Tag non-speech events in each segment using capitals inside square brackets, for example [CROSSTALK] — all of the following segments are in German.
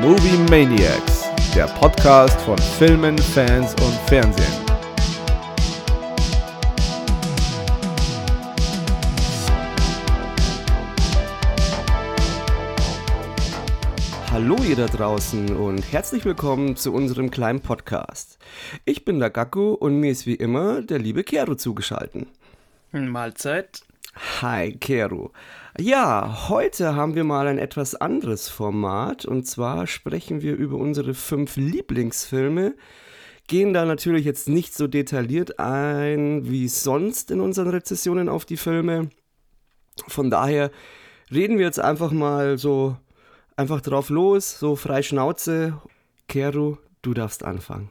Movie Maniacs, der Podcast von Filmen, Fans und Fernsehen. Hallo ihr da draußen und herzlich willkommen zu unserem kleinen Podcast. Ich bin der Gaku und mir ist wie immer der liebe Kero zugeschaltet. Mahlzeit. Hi, Kero. Ja, heute haben wir mal ein etwas anderes Format und zwar sprechen wir über unsere fünf Lieblingsfilme. Gehen da natürlich jetzt nicht so detailliert ein wie sonst in unseren Rezessionen auf die Filme. Von daher reden wir jetzt einfach mal so einfach drauf los, so frei Schnauze. Kero, du darfst anfangen.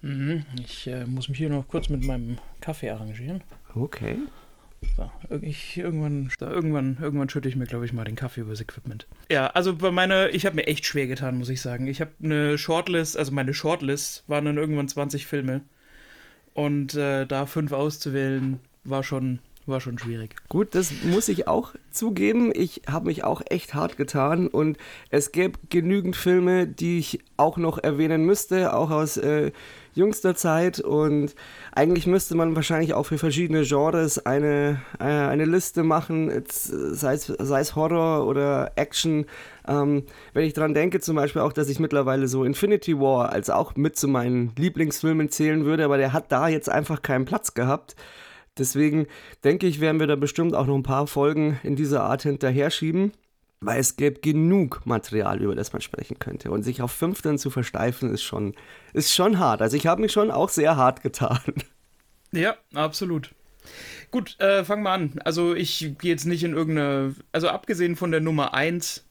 Mhm, ich äh, muss mich hier noch kurz mit meinem Kaffee arrangieren. Okay. Ich, irgendwann, irgendwann, irgendwann schütte ich mir, glaube ich, mal den Kaffee übers Equipment. Ja, also bei meiner, ich habe mir echt schwer getan, muss ich sagen. Ich habe eine Shortlist, also meine Shortlist waren dann irgendwann 20 Filme. Und äh, da fünf auszuwählen, war schon, war schon schwierig. Gut, das muss ich auch zugeben. Ich habe mich auch echt hart getan und es gäbe genügend Filme, die ich auch noch erwähnen müsste, auch aus äh, jüngster Zeit und eigentlich müsste man wahrscheinlich auch für verschiedene Genres eine, äh, eine Liste machen, es, sei es Horror oder Action. Ähm, wenn ich daran denke, zum Beispiel auch, dass ich mittlerweile so Infinity War als auch mit zu meinen Lieblingsfilmen zählen würde, aber der hat da jetzt einfach keinen Platz gehabt. Deswegen denke ich, werden wir da bestimmt auch noch ein paar Folgen in dieser Art hinterher schieben. Weil es gäbe genug Material, über das man sprechen könnte. Und sich auf fünf dann zu versteifen, ist schon, ist schon hart. Also ich habe mich schon auch sehr hart getan. Ja, absolut. Gut, äh, fangen wir an. Also ich gehe jetzt nicht in irgendeine. Also abgesehen von der Nummer 1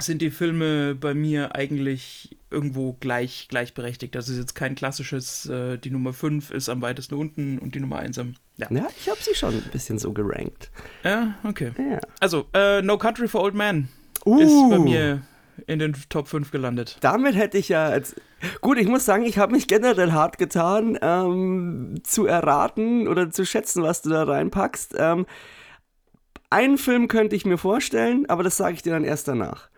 sind die Filme bei mir eigentlich irgendwo gleich, gleichberechtigt. Das ist jetzt kein klassisches, äh, die Nummer 5 ist am weitesten unten und die Nummer 1 am. Ja, ja ich habe sie schon ein bisschen so gerankt. Ja, okay. Ja. Also, äh, No Country for Old Men uh. ist bei mir in den Top 5 gelandet. Damit hätte ich ja. Jetzt, gut, ich muss sagen, ich habe mich generell hart getan, ähm, zu erraten oder zu schätzen, was du da reinpackst. Ähm, einen Film könnte ich mir vorstellen, aber das sage ich dir dann erst danach.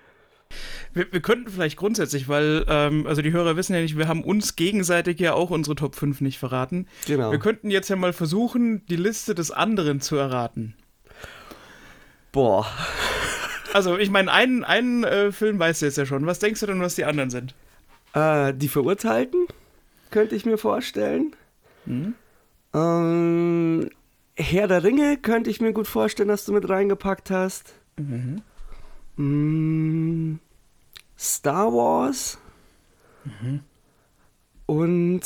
Wir, wir könnten vielleicht grundsätzlich, weil, ähm, also die Hörer wissen ja nicht, wir haben uns gegenseitig ja auch unsere Top 5 nicht verraten. Genau. Wir könnten jetzt ja mal versuchen, die Liste des anderen zu erraten. Boah. Also, ich meine, einen, einen äh, Film weißt du jetzt ja schon. Was denkst du denn, was die anderen sind? Äh, die Verurteilten, könnte ich mir vorstellen. Mhm. Ähm, Herr der Ringe könnte ich mir gut vorstellen, dass du mit reingepackt hast. Mhm. Mm, Star Wars. Mhm. Und,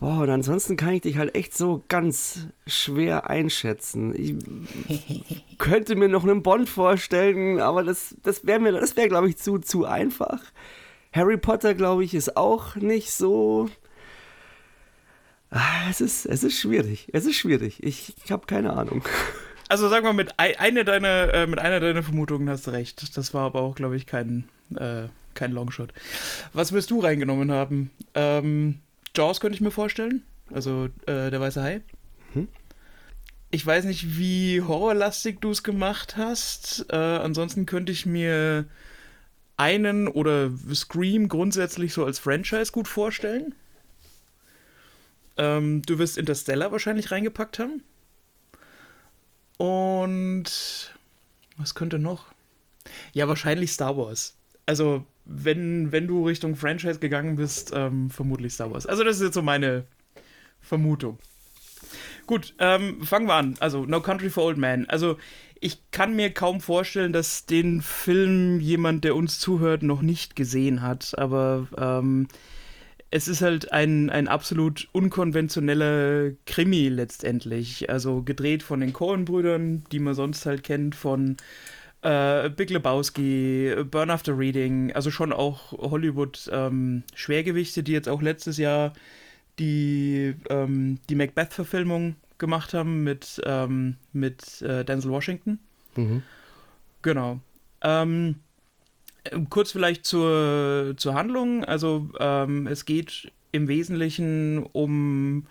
boah, und ansonsten kann ich dich halt echt so ganz schwer einschätzen. Ich [LAUGHS] könnte mir noch einen Bond vorstellen, aber das, das wäre mir, das wäre, glaube ich, zu, zu einfach. Harry Potter, glaube ich, ist auch nicht so. Ah, es ist, es ist schwierig. Es ist schwierig. Ich, ich habe keine Ahnung. [LAUGHS] Also sag mal, mit, eine deiner, äh, mit einer deiner Vermutungen hast du recht. Das war aber auch, glaube ich, kein, äh, kein Longshot. Was wirst du reingenommen haben? Ähm, Jaws könnte ich mir vorstellen. Also äh, der weiße Hai. Hm? Ich weiß nicht, wie horrorlastig du es gemacht hast. Äh, ansonsten könnte ich mir einen oder Scream grundsätzlich so als Franchise gut vorstellen. Ähm, du wirst Interstellar wahrscheinlich reingepackt haben. Und was könnte noch? Ja, wahrscheinlich Star Wars. Also, wenn, wenn du Richtung Franchise gegangen bist, ähm, vermutlich Star Wars. Also, das ist jetzt so meine Vermutung. Gut, ähm, fangen wir an. Also, No Country for Old Men. Also, ich kann mir kaum vorstellen, dass den Film jemand, der uns zuhört, noch nicht gesehen hat. Aber ähm, es ist halt ein, ein absolut unkonventioneller Krimi letztendlich. Also gedreht von den Coen-Brüdern, die man sonst halt kennt von äh, Big Lebowski, Burn After Reading, also schon auch Hollywood-Schwergewichte, ähm, die jetzt auch letztes Jahr die, ähm, die Macbeth-Verfilmung gemacht haben mit, ähm, mit äh, Denzel Washington. Mhm. Genau. Ähm, Kurz vielleicht zur, zur Handlung. Also ähm, es geht im Wesentlichen um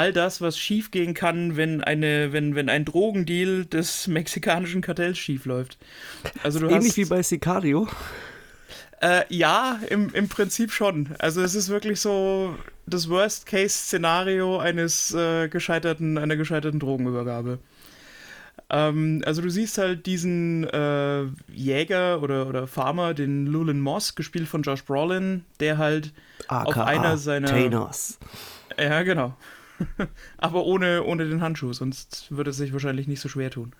all das, was schiefgehen kann, wenn eine, wenn, wenn ein Drogendeal des mexikanischen Kartells schiefläuft. Also du Ähnlich hast, wie bei Sicario. Äh, ja, im, im Prinzip schon. Also es ist wirklich so das Worst-Case-Szenario eines äh, gescheiterten, einer gescheiterten Drogenübergabe. Ähm, also du siehst halt diesen äh, Jäger oder, oder Farmer, den Lulin Moss, gespielt von Josh Brolin, der halt AKA auf einer seiner... Thanos. Ja, genau. [LAUGHS] Aber ohne, ohne den Handschuh, sonst würde es sich wahrscheinlich nicht so schwer tun.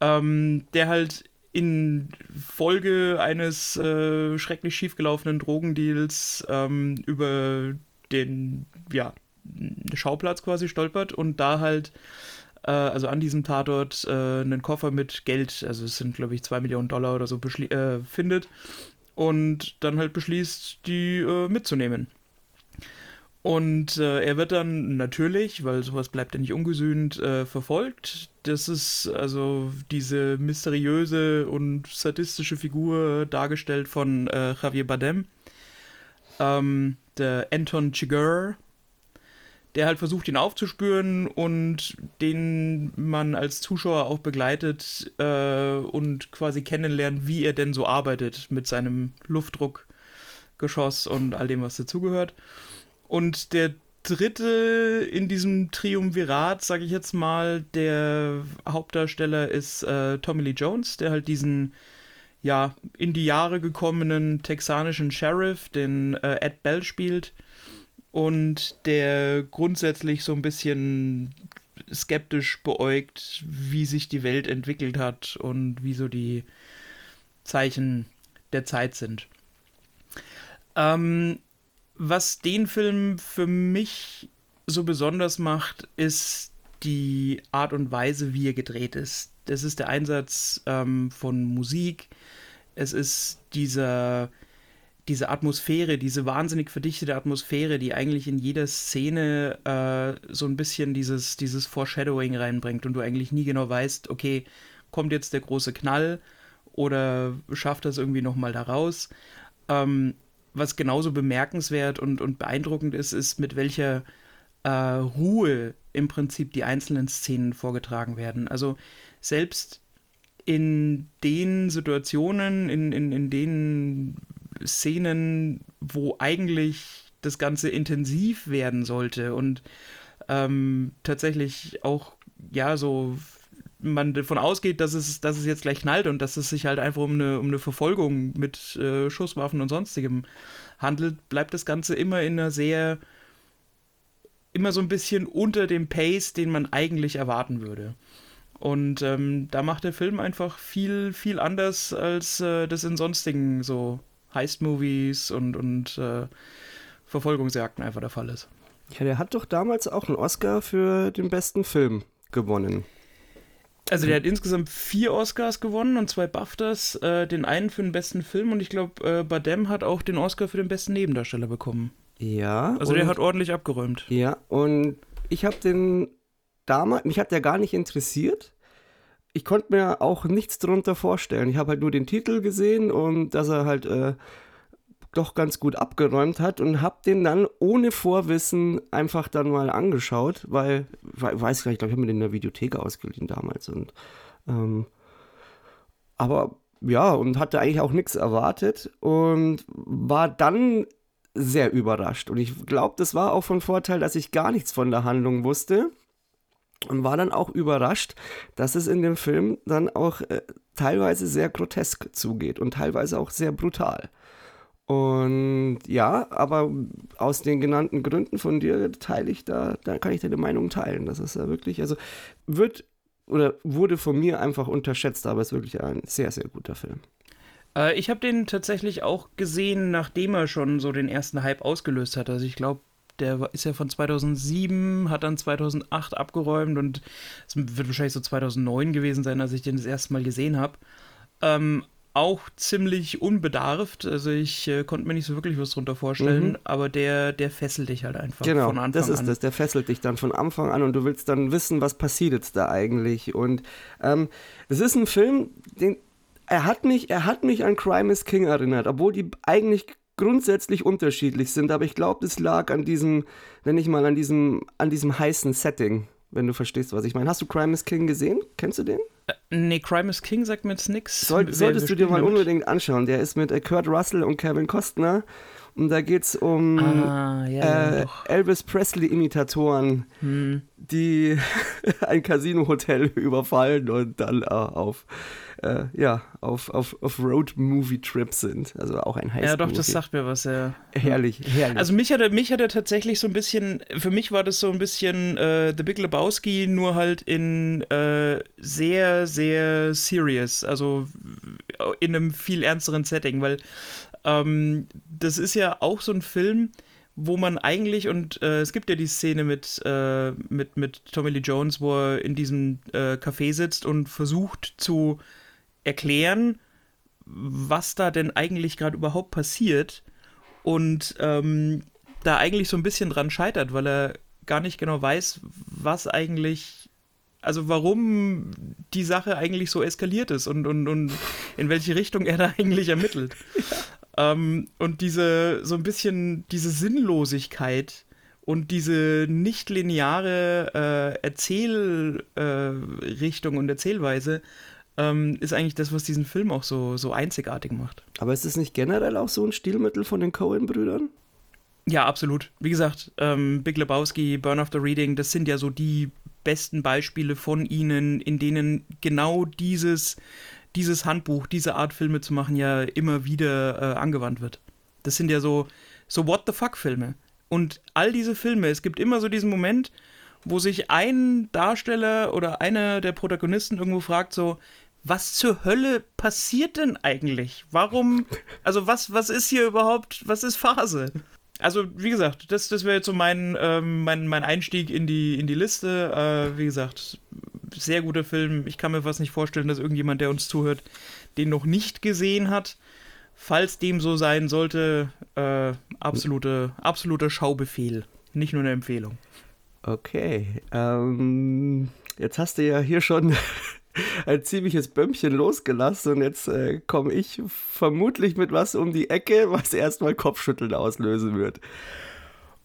Ähm, der halt in Folge eines äh, schrecklich schiefgelaufenen Drogendeals ähm, über den ja, Schauplatz quasi stolpert und da halt, äh, also an diesem Tatort, äh, einen Koffer mit Geld, also es sind glaube ich zwei Millionen Dollar oder so, äh, findet und dann halt beschließt, die äh, mitzunehmen. Und äh, er wird dann natürlich, weil sowas bleibt ja nicht ungesühnt, äh, verfolgt. Das ist also diese mysteriöse und sadistische Figur dargestellt von äh, Javier Bardem. Ähm, der Anton Chigurh, der halt versucht, ihn aufzuspüren und den man als Zuschauer auch begleitet äh, und quasi kennenlernt, wie er denn so arbeitet mit seinem Luftdruckgeschoss und all dem, was dazugehört. Und der dritte in diesem Triumvirat, sage ich jetzt mal, der Hauptdarsteller ist äh, Tommy Lee Jones, der halt diesen ja in die Jahre gekommenen texanischen Sheriff, den äh, Ed Bell spielt und der grundsätzlich so ein bisschen skeptisch beäugt, wie sich die Welt entwickelt hat und wie so die Zeichen der Zeit sind. Ähm, was den Film für mich so besonders macht, ist die Art und Weise, wie er gedreht ist. Das ist der Einsatz ähm, von Musik. Es ist dieser, diese Atmosphäre, diese wahnsinnig verdichtete Atmosphäre, die eigentlich in jeder Szene äh, so ein bisschen dieses, dieses Foreshadowing reinbringt und du eigentlich nie genau weißt, okay, kommt jetzt der große Knall oder schafft das irgendwie nochmal da raus. Ähm, was genauso bemerkenswert und, und beeindruckend ist, ist, mit welcher äh, Ruhe im Prinzip die einzelnen Szenen vorgetragen werden. Also selbst in den Situationen, in, in, in den Szenen, wo eigentlich das Ganze intensiv werden sollte und ähm, tatsächlich auch ja so man davon ausgeht, dass es, dass es jetzt gleich knallt und dass es sich halt einfach um eine, um eine Verfolgung mit äh, Schusswaffen und sonstigem handelt, bleibt das Ganze immer in einer sehr, immer so ein bisschen unter dem Pace, den man eigentlich erwarten würde. Und ähm, da macht der Film einfach viel, viel anders, als äh, das in sonstigen so Heist-Movies und, und äh, Verfolgungsjagden einfach der Fall ist. Ja, der hat doch damals auch einen Oscar für den besten Film gewonnen. Also der hat insgesamt vier Oscars gewonnen und zwei BAFTAs. Äh, den einen für den besten Film und ich glaube, äh, Badem hat auch den Oscar für den besten Nebendarsteller bekommen. Ja. Also der hat ordentlich abgeräumt. Ja, und ich habe den damals, mich hat der gar nicht interessiert. Ich konnte mir auch nichts darunter vorstellen. Ich habe halt nur den Titel gesehen und dass er halt äh, doch ganz gut abgeräumt hat und habe den dann ohne Vorwissen einfach dann mal angeschaut, weil, weiß gar nicht, ich glaube, ich habe mir den in der Videothek ausgeliehen damals und ähm, aber ja, und hatte eigentlich auch nichts erwartet und war dann sehr überrascht. Und ich glaube, das war auch von Vorteil, dass ich gar nichts von der Handlung wusste. Und war dann auch überrascht, dass es in dem Film dann auch äh, teilweise sehr grotesk zugeht und teilweise auch sehr brutal. Und ja, aber aus den genannten Gründen von dir teile ich da, da kann ich deine Meinung teilen. Das ist ja wirklich, also wird oder wurde von mir einfach unterschätzt, aber es ist wirklich ein sehr, sehr guter Film. Äh, ich habe den tatsächlich auch gesehen, nachdem er schon so den ersten Hype ausgelöst hat. Also ich glaube, der ist ja von 2007, hat dann 2008 abgeräumt und es wird wahrscheinlich so 2009 gewesen sein, als ich den das erste Mal gesehen habe. Ähm, auch ziemlich unbedarft. Also ich äh, konnte mir nicht so wirklich was drunter vorstellen, mhm. aber der, der fesselt dich halt einfach genau, von Anfang an. Das ist an. das, der fesselt dich dann von Anfang an und du willst dann wissen, was passiert jetzt da eigentlich. Und ähm, es ist ein Film, den er hat mich, er hat mich an Crime is King erinnert, obwohl die eigentlich grundsätzlich unterschiedlich sind, aber ich glaube, das lag an diesem, wenn ich mal an diesem, an diesem heißen Setting wenn du verstehst, was ich meine. Hast du Crime is King gesehen? Kennst du den? Äh, nee, Crime is King sagt mir jetzt nichts. Soll, solltest du dir mal unbedingt anschauen. Der ist mit äh, Kurt Russell und Kevin Costner. Und da geht es um ah, ja, äh, Elvis Presley-Imitatoren, hm. die [LAUGHS] ein Casino-Hotel überfallen und dann äh, auf äh, ja, auf, auf, auf Road-Movie-Trips sind. Also auch ein Highschool. Ja, doch, das sagt mir was, ja. Herrlich, herrlich. Also mich hat, er, mich hat er tatsächlich so ein bisschen, für mich war das so ein bisschen äh, The Big Lebowski, nur halt in äh, sehr, sehr serious, also in einem viel ernsteren Setting, weil ähm, das ist ja auch so ein Film, wo man eigentlich, und äh, es gibt ja die Szene mit, äh, mit, mit Tommy Lee Jones, wo er in diesem äh, Café sitzt und versucht zu erklären, was da denn eigentlich gerade überhaupt passiert und ähm, da eigentlich so ein bisschen dran scheitert, weil er gar nicht genau weiß, was eigentlich, also warum die Sache eigentlich so eskaliert ist und, und, und in welche Richtung er da [LAUGHS] eigentlich ermittelt. Ja. Ähm, und diese, so ein bisschen diese Sinnlosigkeit und diese nicht lineare äh, Erzählrichtung äh, und Erzählweise ähm, ist eigentlich das, was diesen Film auch so, so einzigartig macht. Aber ist es nicht generell auch so ein Stilmittel von den Coen-Brüdern? Ja, absolut. Wie gesagt, ähm, Big Lebowski, Burn of the Reading, das sind ja so die besten Beispiele von ihnen, in denen genau dieses, dieses Handbuch, diese Art Filme zu machen, ja immer wieder äh, angewandt wird. Das sind ja so, so What the fuck-Filme. Und all diese Filme, es gibt immer so diesen Moment, wo sich ein Darsteller oder einer der Protagonisten irgendwo fragt, so, was zur Hölle passiert denn eigentlich? Warum, also was, was ist hier überhaupt, was ist Phase? Also, wie gesagt, das, das wäre jetzt so mein, ähm, mein, mein Einstieg in die, in die Liste. Äh, wie gesagt, sehr guter Film. Ich kann mir fast nicht vorstellen, dass irgendjemand, der uns zuhört, den noch nicht gesehen hat. Falls dem so sein sollte, äh, absolute, absoluter Schaubefehl. Nicht nur eine Empfehlung. Okay. Ähm, jetzt hast du ja hier schon [LAUGHS] ein ziemliches Bömmchen losgelassen und jetzt äh, komme ich vermutlich mit was um die Ecke, was erstmal Kopfschütteln auslösen wird.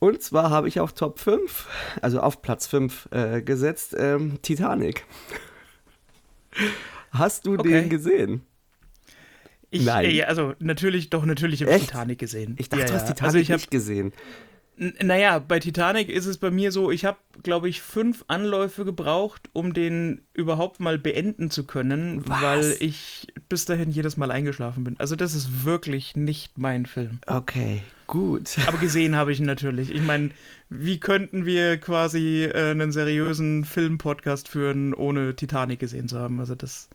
Und zwar habe ich auf Top 5, also auf Platz 5 äh, gesetzt, ähm, Titanic. Hast du okay. den gesehen? Ich, Nein. Äh, also natürlich, doch natürlich habe ich Titanic gesehen. Ich dachte, ja, du hast Titanic also ich hab, nicht gesehen. Naja, bei Titanic ist es bei mir so, ich habe, glaube ich, fünf Anläufe gebraucht, um den überhaupt mal beenden zu können, Was? weil ich bis dahin jedes Mal eingeschlafen bin. Also das ist wirklich nicht mein Film. Okay, gut. [LAUGHS] Aber gesehen habe ich ihn natürlich. Ich meine, wie könnten wir quasi äh, einen seriösen Film-Podcast führen, ohne Titanic gesehen zu haben? Also das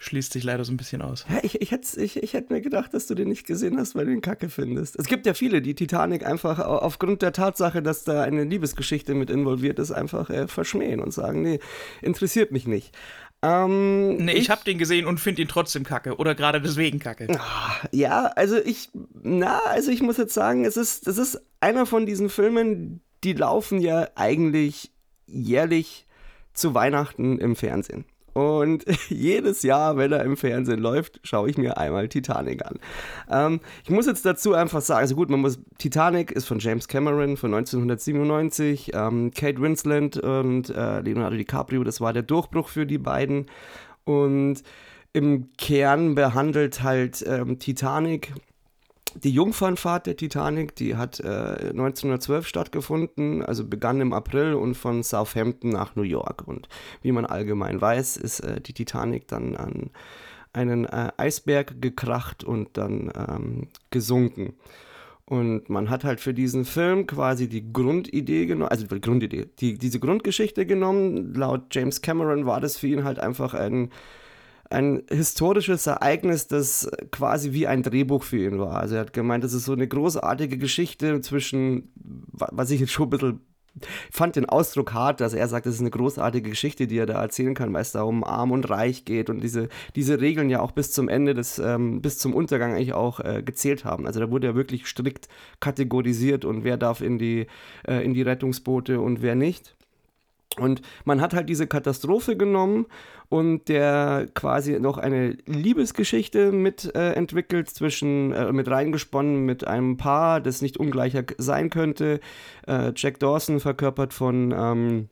schließt sich leider so ein bisschen aus. Ja, ich, ich, hätte, ich, ich hätte mir gedacht, dass du den nicht gesehen hast, weil du ihn kacke findest. Es gibt ja viele, die Titanic einfach aufgrund der Tatsache, dass da eine Liebesgeschichte mit involviert ist, einfach äh, verschmähen und sagen, nee, interessiert mich nicht. Ähm, nee, ich, ich habe den gesehen und finde ihn trotzdem kacke oder gerade deswegen kacke. Ah, ja, also ich, na, also ich muss jetzt sagen, es ist, es ist einer von diesen Filmen, die laufen ja eigentlich jährlich zu Weihnachten im Fernsehen. Und [LAUGHS] jedes Jahr, wenn er im Fernsehen läuft, schaue ich mir einmal Titanic an. Ähm, ich muss jetzt dazu einfach sagen, also gut, man muss, Titanic ist von James Cameron von 1997, ähm, Kate Winslet und äh, Leonardo DiCaprio, das war der Durchbruch für die beiden. Und im Kern behandelt halt ähm, Titanic die Jungfernfahrt der Titanic, die hat äh, 1912 stattgefunden, also begann im April und von Southampton nach New York. Und wie man allgemein weiß, ist äh, die Titanic dann an einen äh, Eisberg gekracht und dann ähm, gesunken. Und man hat halt für diesen Film quasi die Grundidee genommen, also Grundidee, die, diese Grundgeschichte genommen. Laut James Cameron war das für ihn halt einfach ein ein historisches Ereignis, das quasi wie ein Drehbuch für ihn war. Also er hat gemeint, das ist so eine großartige Geschichte zwischen, was ich jetzt schon ein bisschen fand den Ausdruck hart, dass er sagt, das ist eine großartige Geschichte, die er da erzählen kann, weil es da um Arm und Reich geht und diese, diese Regeln ja auch bis zum Ende des, ähm, bis zum Untergang eigentlich auch äh, gezählt haben. Also da wurde ja wirklich strikt kategorisiert und wer darf in die, äh, in die Rettungsboote und wer nicht. Und man hat halt diese Katastrophe genommen und der quasi noch eine Liebesgeschichte mit äh, entwickelt, zwischen, äh, mit reingesponnen mit einem Paar, das nicht ungleicher sein könnte. Äh, Jack Dawson verkörpert von ähm,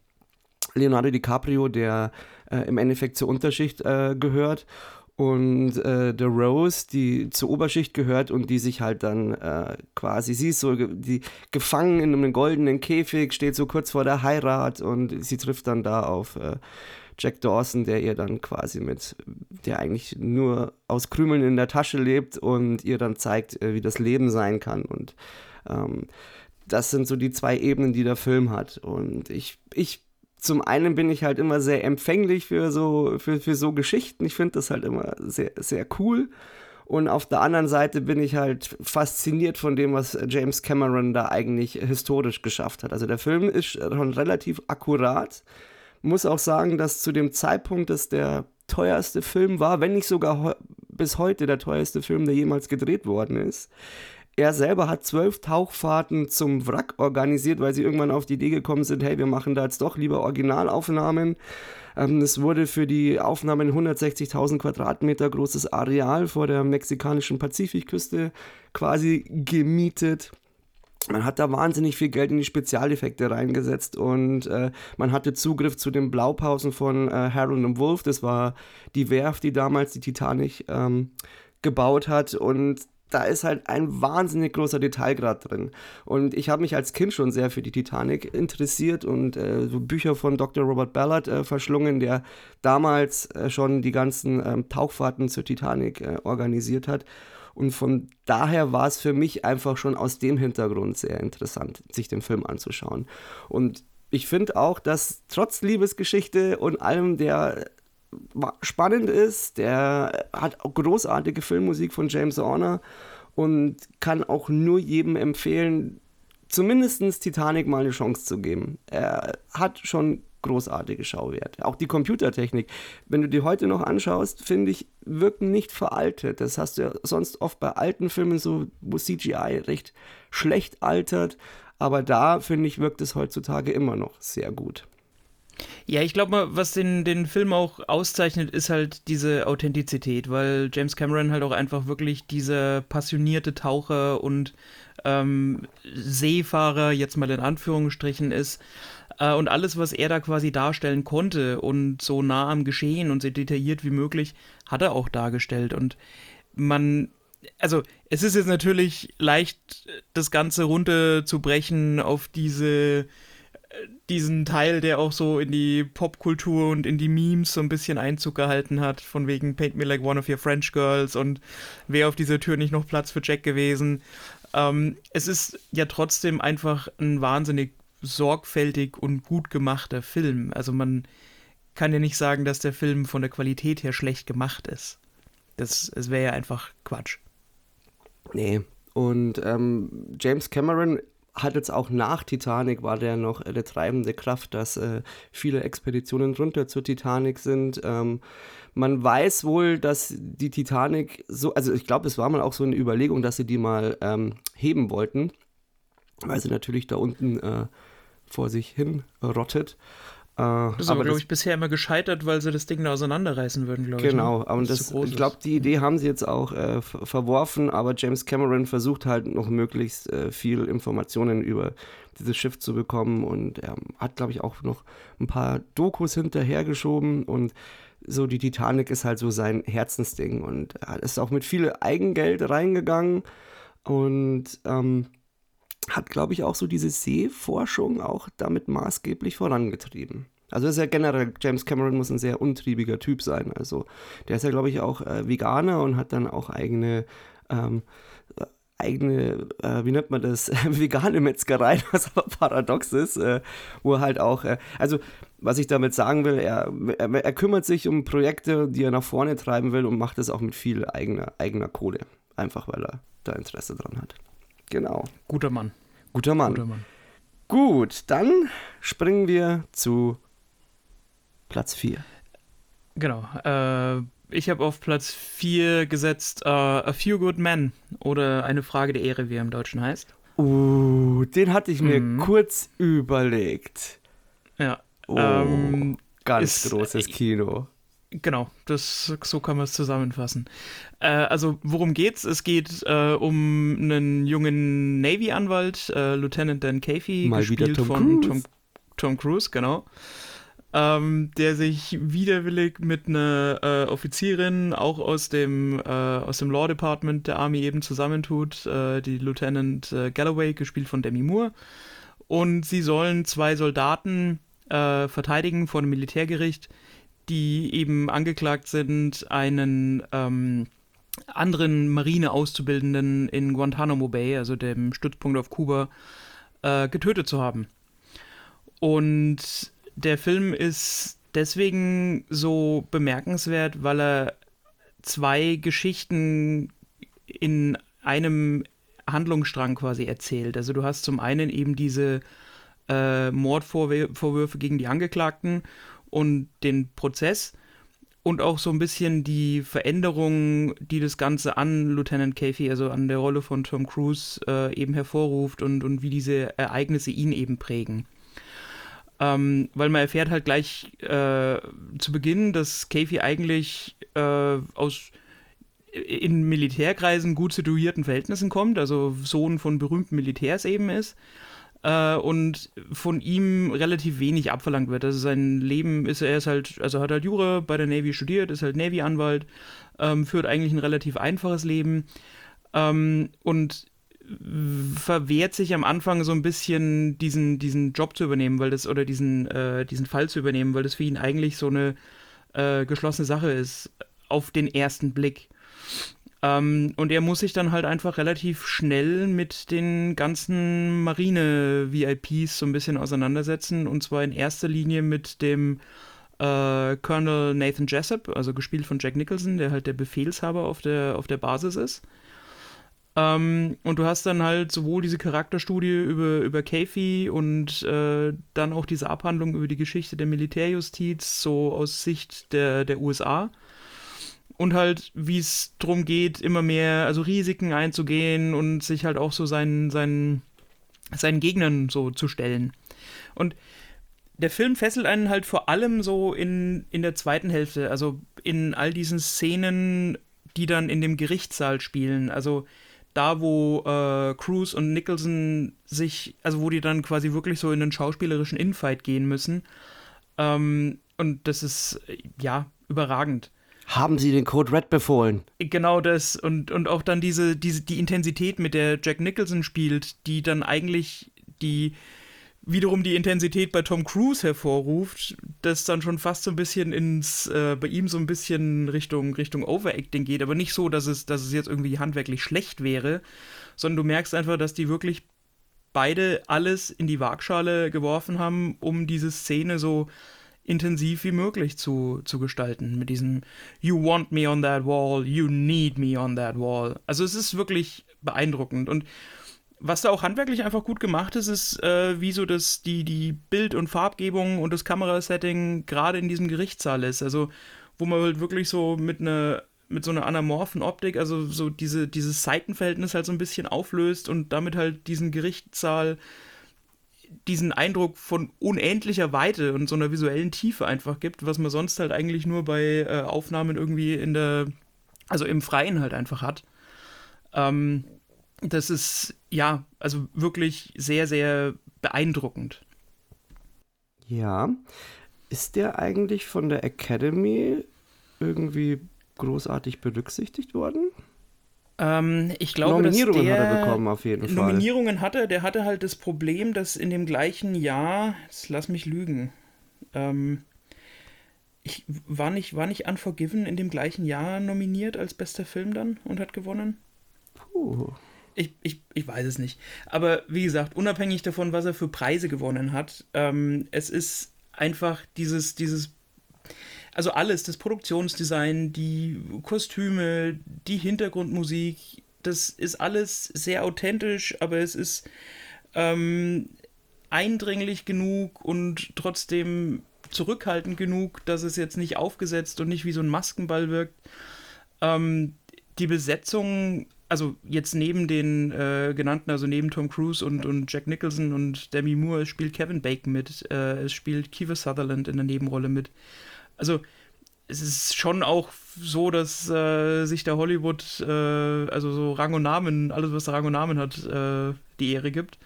Leonardo DiCaprio, der äh, im Endeffekt zur Unterschicht äh, gehört und äh, der Rose, die zur Oberschicht gehört und die sich halt dann äh, quasi, sie ist so die gefangen in einem goldenen Käfig, steht so kurz vor der Heirat und sie trifft dann da auf äh, Jack Dawson, der ihr dann quasi mit, der eigentlich nur aus Krümeln in der Tasche lebt und ihr dann zeigt, äh, wie das Leben sein kann und ähm, das sind so die zwei Ebenen, die der Film hat und ich, ich zum einen bin ich halt immer sehr empfänglich für so, für, für so Geschichten. Ich finde das halt immer sehr, sehr cool. Und auf der anderen Seite bin ich halt fasziniert von dem, was James Cameron da eigentlich historisch geschafft hat. Also der Film ist schon relativ akkurat. Muss auch sagen, dass zu dem Zeitpunkt das der teuerste Film war, wenn nicht sogar bis heute der teuerste Film, der jemals gedreht worden ist. Er selber hat zwölf Tauchfahrten zum Wrack organisiert, weil sie irgendwann auf die Idee gekommen sind, hey, wir machen da jetzt doch lieber Originalaufnahmen. Ähm, es wurde für die Aufnahmen 160.000 Quadratmeter großes Areal vor der mexikanischen Pazifikküste quasi gemietet. Man hat da wahnsinnig viel Geld in die Spezialeffekte reingesetzt und äh, man hatte Zugriff zu den Blaupausen von äh, Harold und Wolf. Das war die Werft, die damals die Titanic ähm, gebaut hat und da ist halt ein wahnsinnig großer Detailgrad drin. Und ich habe mich als Kind schon sehr für die Titanic interessiert und äh, so Bücher von Dr. Robert Ballard äh, verschlungen, der damals äh, schon die ganzen ähm, Tauchfahrten zur Titanic äh, organisiert hat. Und von daher war es für mich einfach schon aus dem Hintergrund sehr interessant, sich den Film anzuschauen. Und ich finde auch, dass trotz Liebesgeschichte und allem der spannend ist. Der hat großartige Filmmusik von James Horner und kann auch nur jedem empfehlen, zumindest Titanic mal eine Chance zu geben. Er hat schon großartige Schauwerte. Auch die Computertechnik, wenn du die heute noch anschaust, finde ich, wirken nicht veraltet. Das hast du ja sonst oft bei alten Filmen so, wo CGI recht schlecht altert. Aber da, finde ich, wirkt es heutzutage immer noch sehr gut. Ja, ich glaube was den, den Film auch auszeichnet, ist halt diese Authentizität, weil James Cameron halt auch einfach wirklich dieser passionierte Taucher und ähm, Seefahrer, jetzt mal in Anführungsstrichen ist. Äh, und alles, was er da quasi darstellen konnte und so nah am Geschehen und so detailliert wie möglich, hat er auch dargestellt. Und man also es ist jetzt natürlich leicht, das Ganze runterzubrechen auf diese diesen Teil, der auch so in die Popkultur und in die Memes so ein bisschen Einzug gehalten hat, von wegen Paint Me Like One of Your French Girls und wäre auf dieser Tür nicht noch Platz für Jack gewesen. Ähm, es ist ja trotzdem einfach ein wahnsinnig sorgfältig und gut gemachter Film. Also man kann ja nicht sagen, dass der Film von der Qualität her schlecht gemacht ist. Das, das wäre ja einfach Quatsch. Nee. Und ähm, James Cameron hat jetzt auch nach Titanic war der noch eine treibende Kraft, dass äh, viele Expeditionen runter zur Titanic sind. Ähm, man weiß wohl, dass die Titanic so, also ich glaube, es war mal auch so eine Überlegung, dass sie die mal ähm, heben wollten, weil sie natürlich da unten äh, vor sich hin rottet. Äh, das ist aber, glaube ich, bisher immer gescheitert, weil sie das Ding da auseinanderreißen würden, glaube genau, ich. Genau, ne? das, ich glaube, die Idee haben sie jetzt auch äh, verworfen, aber James Cameron versucht halt noch möglichst äh, viel Informationen über dieses Schiff zu bekommen und er hat, glaube ich, auch noch ein paar Dokus hinterhergeschoben und so die Titanic ist halt so sein Herzensding und er ist auch mit viel Eigengeld reingegangen und ähm, hat, glaube ich, auch so diese Seeforschung auch damit maßgeblich vorangetrieben. Also ist ja generell, James Cameron muss ein sehr untriebiger Typ sein. Also der ist ja, glaube ich, auch äh, Veganer und hat dann auch eigene, ähm, eigene, äh, wie nennt man das, [LAUGHS] vegane Metzgerei, was aber paradox ist, äh, wo er halt auch, äh, also was ich damit sagen will, er, er, er, kümmert sich um Projekte, die er nach vorne treiben will und macht das auch mit viel eigener, eigener Kohle. Einfach weil er da Interesse dran hat. Genau. Guter Mann. Guter Mann. Guter Mann. Gut, dann springen wir zu Platz 4. Genau. Äh, ich habe auf Platz 4 gesetzt uh, A Few Good Men oder Eine Frage der Ehre, wie er im Deutschen heißt. Uh, den hatte ich mir mhm. kurz überlegt. Ja. Oh, ähm, ganz ist, großes Kino. Genau, das, so kann man es zusammenfassen. Äh, also, worum geht's? Es geht äh, um einen jungen Navy-Anwalt, äh, Lieutenant Dan Cafey, Mal gespielt Tom von Cruise. Tom, Tom, Cruise, genau. ähm, der sich widerwillig mit einer äh, Offizierin auch aus dem, äh, aus dem Law Department der Army eben zusammentut, äh, die Lieutenant Galloway, gespielt von Demi Moore. Und sie sollen zwei Soldaten verteidigen vor einem Militärgericht, die eben angeklagt sind, einen ähm, anderen Marine-Auszubildenden in Guantanamo Bay, also dem Stützpunkt auf Kuba, äh, getötet zu haben. Und der Film ist deswegen so bemerkenswert, weil er zwei Geschichten in einem Handlungsstrang quasi erzählt. Also du hast zum einen eben diese äh, Mordvorwürfe gegen die Angeklagten und den Prozess und auch so ein bisschen die Veränderung, die das Ganze an Lieutenant Cafey, also an der Rolle von Tom Cruise, äh, eben hervorruft und, und wie diese Ereignisse ihn eben prägen. Ähm, weil man erfährt halt gleich äh, zu Beginn, dass Cafey eigentlich äh, aus in Militärkreisen gut situierten Verhältnissen kommt, also Sohn von berühmten Militärs eben ist äh, und von ihm relativ wenig abverlangt wird. Also sein Leben ist, er ist halt, also hat halt Jura bei der Navy studiert, ist halt Navy-Anwalt, ähm, führt eigentlich ein relativ einfaches Leben ähm, und verwehrt sich am Anfang so ein bisschen diesen, diesen Job zu übernehmen, weil das, oder diesen, äh, diesen Fall zu übernehmen, weil das für ihn eigentlich so eine äh, geschlossene Sache ist, auf den ersten Blick. Ähm, und er muss sich dann halt einfach relativ schnell mit den ganzen Marine-VIPs so ein bisschen auseinandersetzen, und zwar in erster Linie mit dem äh, Colonel Nathan Jessup, also gespielt von Jack Nicholson, der halt der Befehlshaber auf der, auf der Basis ist. Ähm, und du hast dann halt sowohl diese Charakterstudie über, über Kathy und äh, dann auch diese Abhandlung über die Geschichte der Militärjustiz, so aus Sicht der, der USA. Und halt, wie es darum geht, immer mehr, also Risiken einzugehen und sich halt auch so seinen, seinen, seinen Gegnern so zu stellen. Und der Film fesselt einen halt vor allem so in, in der zweiten Hälfte, also in all diesen Szenen, die dann in dem Gerichtssaal spielen. Also da, wo äh, Cruz und Nicholson sich, also wo die dann quasi wirklich so in den schauspielerischen Infight gehen müssen. Ähm, und das ist, ja, überragend. Haben Sie den Code Red befohlen? Genau das. Und, und auch dann diese, diese, die Intensität, mit der Jack Nicholson spielt, die dann eigentlich die wiederum die Intensität bei Tom Cruise hervorruft, das dann schon fast so ein bisschen ins, äh, bei ihm so ein bisschen Richtung, Richtung Overacting geht, aber nicht so, dass es, dass es jetzt irgendwie handwerklich schlecht wäre, sondern du merkst einfach, dass die wirklich beide alles in die Waagschale geworfen haben, um diese Szene so intensiv wie möglich zu, zu gestalten. Mit diesem You want me on that wall, you need me on that wall. Also es ist wirklich beeindruckend und was da auch handwerklich einfach gut gemacht ist, ist, äh, wie so das, die, die Bild- und Farbgebung und das Kamerasetting gerade in diesem Gerichtssaal ist. Also, wo man halt wirklich so mit einer mit so einer anamorphen Optik, also so diese, dieses Seitenverhältnis halt so ein bisschen auflöst und damit halt diesen Gerichtssaal diesen Eindruck von unendlicher Weite und so einer visuellen Tiefe einfach gibt, was man sonst halt eigentlich nur bei äh, Aufnahmen irgendwie in der, also im Freien halt einfach hat. Ähm, das ist, ja, also wirklich sehr, sehr beeindruckend. Ja. Ist der eigentlich von der Academy irgendwie großartig berücksichtigt worden? Ähm, ich glaube, Nominierungen der, hat er bekommen, auf jeden Fall. Nominierungen hat er. Der hatte halt das Problem, dass in dem gleichen Jahr, jetzt lass mich lügen, ähm, ich, war, nicht, war nicht Unforgiven in dem gleichen Jahr nominiert als bester Film dann und hat gewonnen? Puh. Ich, ich, ich weiß es nicht. Aber wie gesagt, unabhängig davon, was er für Preise gewonnen hat, ähm, es ist einfach dieses, dieses, also alles, das Produktionsdesign, die Kostüme, die Hintergrundmusik, das ist alles sehr authentisch, aber es ist ähm, eindringlich genug und trotzdem zurückhaltend genug, dass es jetzt nicht aufgesetzt und nicht wie so ein Maskenball wirkt. Ähm, die Besetzung also jetzt neben den äh, genannten, also neben Tom Cruise und, und Jack Nicholson und Demi Moore spielt Kevin Bacon mit, äh, es spielt Kiefer Sutherland in der Nebenrolle mit. Also es ist schon auch so, dass äh, sich der Hollywood, äh, also so Rang und Namen, alles was Rang und Namen hat, äh, die Ehre gibt.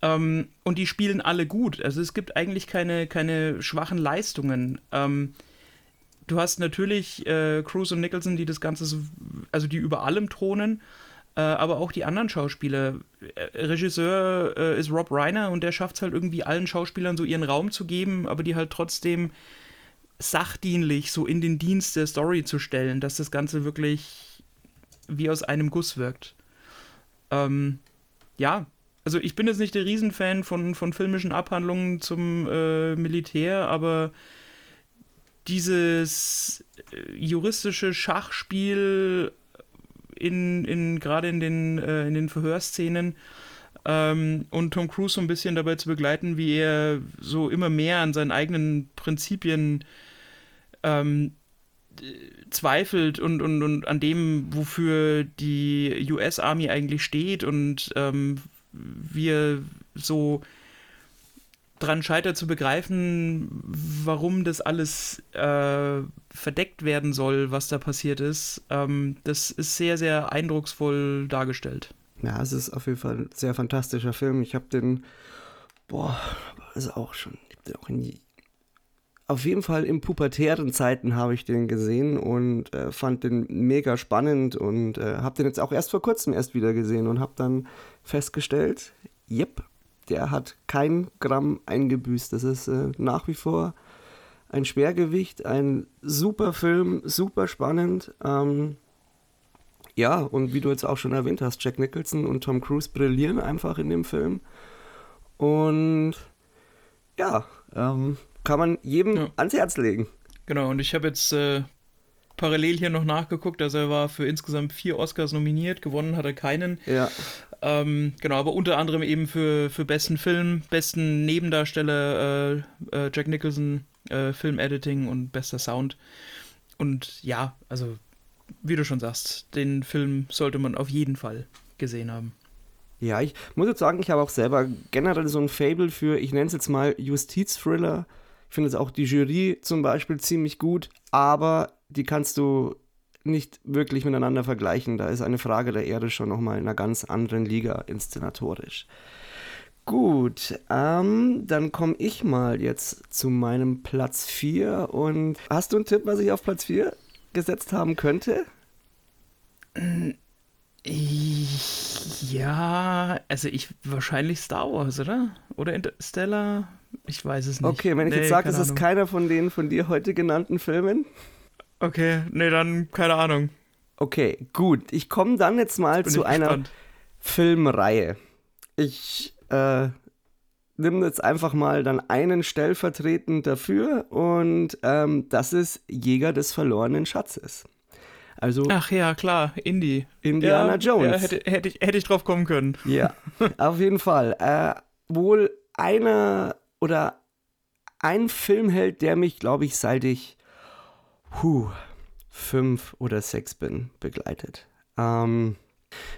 Ähm, und die spielen alle gut. Also es gibt eigentlich keine, keine schwachen Leistungen. Ähm, du hast natürlich äh, Cruz und Nicholson, die das Ganze, so, also die über allem thronen, äh, aber auch die anderen Schauspieler. Äh, Regisseur ist Rob Reiner und der schafft es halt irgendwie allen Schauspielern so ihren Raum zu geben, aber die halt trotzdem sachdienlich so in den Dienst der Story zu stellen, dass das Ganze wirklich wie aus einem Guss wirkt. Ähm, ja, also ich bin jetzt nicht der Riesenfan von, von filmischen Abhandlungen zum äh, Militär, aber dieses äh, juristische Schachspiel in, in gerade in den, äh, in den Verhörszenen ähm, und Tom Cruise so ein bisschen dabei zu begleiten, wie er so immer mehr an seinen eigenen Prinzipien ähm, zweifelt und, und, und an dem, wofür die US Army eigentlich steht und ähm, wie er so dran scheitert zu begreifen, warum das alles äh, verdeckt werden soll, was da passiert ist. Ähm, das ist sehr, sehr eindrucksvoll dargestellt. Ja, es ist auf jeden Fall ein sehr fantastischer Film. Ich habe den, boah, ist auch schon, ich habe den auch in, auf jeden Fall in pubertären Zeiten habe ich den gesehen und äh, fand den mega spannend und äh, habe den jetzt auch erst vor kurzem erst wieder gesehen und habe dann festgestellt, yep, der hat kein Gramm eingebüßt. Das ist äh, nach wie vor ein Schwergewicht, ein super Film, super spannend. Ähm, ja, und wie du jetzt auch schon erwähnt hast, Jack Nicholson und Tom Cruise brillieren einfach in dem Film. Und ja, ähm, kann man jedem ja. ans Herz legen. Genau, und ich habe jetzt äh, parallel hier noch nachgeguckt. Also er war für insgesamt vier Oscars nominiert, gewonnen hat er keinen. Ja. Ähm, genau, aber unter anderem eben für, für besten Film, besten Nebendarsteller äh, äh, Jack Nicholson, äh, Film-Editing und bester Sound. Und ja, also wie du schon sagst, den Film sollte man auf jeden Fall gesehen haben. Ja, ich muss jetzt sagen, ich habe auch selber generell so ein Fable für, ich nenne es jetzt mal Justiz-Thriller. Ich finde jetzt auch die Jury zum Beispiel ziemlich gut, aber die kannst du nicht wirklich miteinander vergleichen. Da ist eine Frage der Erde schon nochmal in einer ganz anderen Liga inszenatorisch. Gut, ähm, dann komme ich mal jetzt zu meinem Platz 4. Und hast du einen Tipp, was ich auf Platz 4 gesetzt haben könnte? Ja, also ich wahrscheinlich Star Wars, oder? Oder Interstellar? Ich weiß es nicht. Okay, wenn ich nee, jetzt sage, es ist keiner von den von dir heute genannten Filmen. Okay, nee, dann keine Ahnung. Okay, gut. Ich komme dann jetzt mal zu einer gespannt. Filmreihe. Ich äh, nehme jetzt einfach mal dann einen stellvertretend dafür und ähm, das ist Jäger des verlorenen Schatzes. Also, Ach ja, klar, Indie. Indiana ja, Jones. Ja, hätte, hätte, ich, hätte ich drauf kommen können. Ja, [LAUGHS] auf jeden Fall. Äh, wohl einer oder ein Filmheld, der mich, glaube ich, seit ich puh, fünf oder sechs bin, begleitet. Ähm,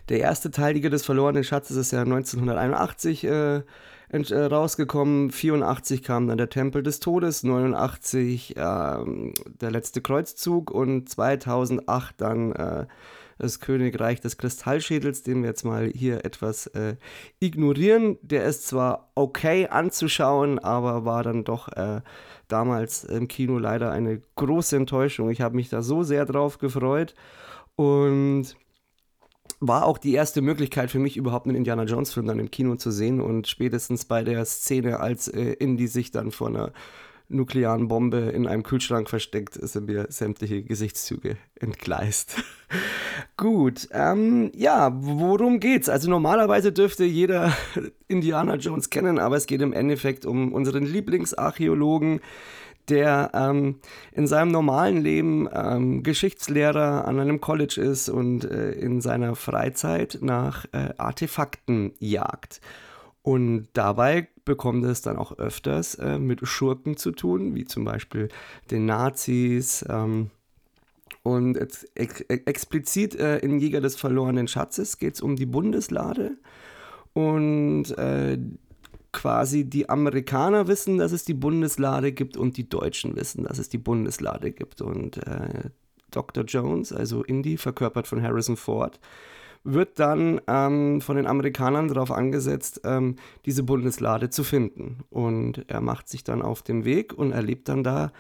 der erste Teil des verlorenen Schatzes ist ja 1981 äh, äh, rausgekommen. 84 kam dann der Tempel des Todes, 89 äh, der letzte Kreuzzug und 2008 dann äh, das Königreich des Kristallschädels, den wir jetzt mal hier etwas äh, ignorieren. Der ist zwar okay anzuschauen, aber war dann doch äh, damals im Kino leider eine große Enttäuschung. Ich habe mich da so sehr drauf gefreut und war auch die erste Möglichkeit für mich überhaupt einen Indiana Jones Film dann im Kino zu sehen und spätestens bei der Szene, als äh, Indy sich dann vor einer nuklearen Bombe in einem Kühlschrank versteckt, sind mir sämtliche Gesichtszüge entgleist. [LAUGHS] Gut, ähm, ja, worum geht's? Also normalerweise dürfte jeder [LAUGHS] Indiana Jones kennen, aber es geht im Endeffekt um unseren Lieblingsarchäologen, der ähm, in seinem normalen Leben ähm, Geschichtslehrer an einem College ist und äh, in seiner Freizeit nach äh, Artefakten jagt. Und dabei bekommt es dann auch öfters äh, mit Schurken zu tun, wie zum Beispiel den Nazis. Ähm, und ex ex explizit äh, in Jäger des verlorenen Schatzes geht es um die Bundeslade. Und äh, quasi die Amerikaner wissen, dass es die Bundeslade gibt und die Deutschen wissen, dass es die Bundeslade gibt. Und äh, Dr. Jones, also Indy, verkörpert von Harrison Ford, wird dann ähm, von den Amerikanern darauf angesetzt, ähm, diese Bundeslade zu finden. Und er macht sich dann auf den Weg und erlebt dann da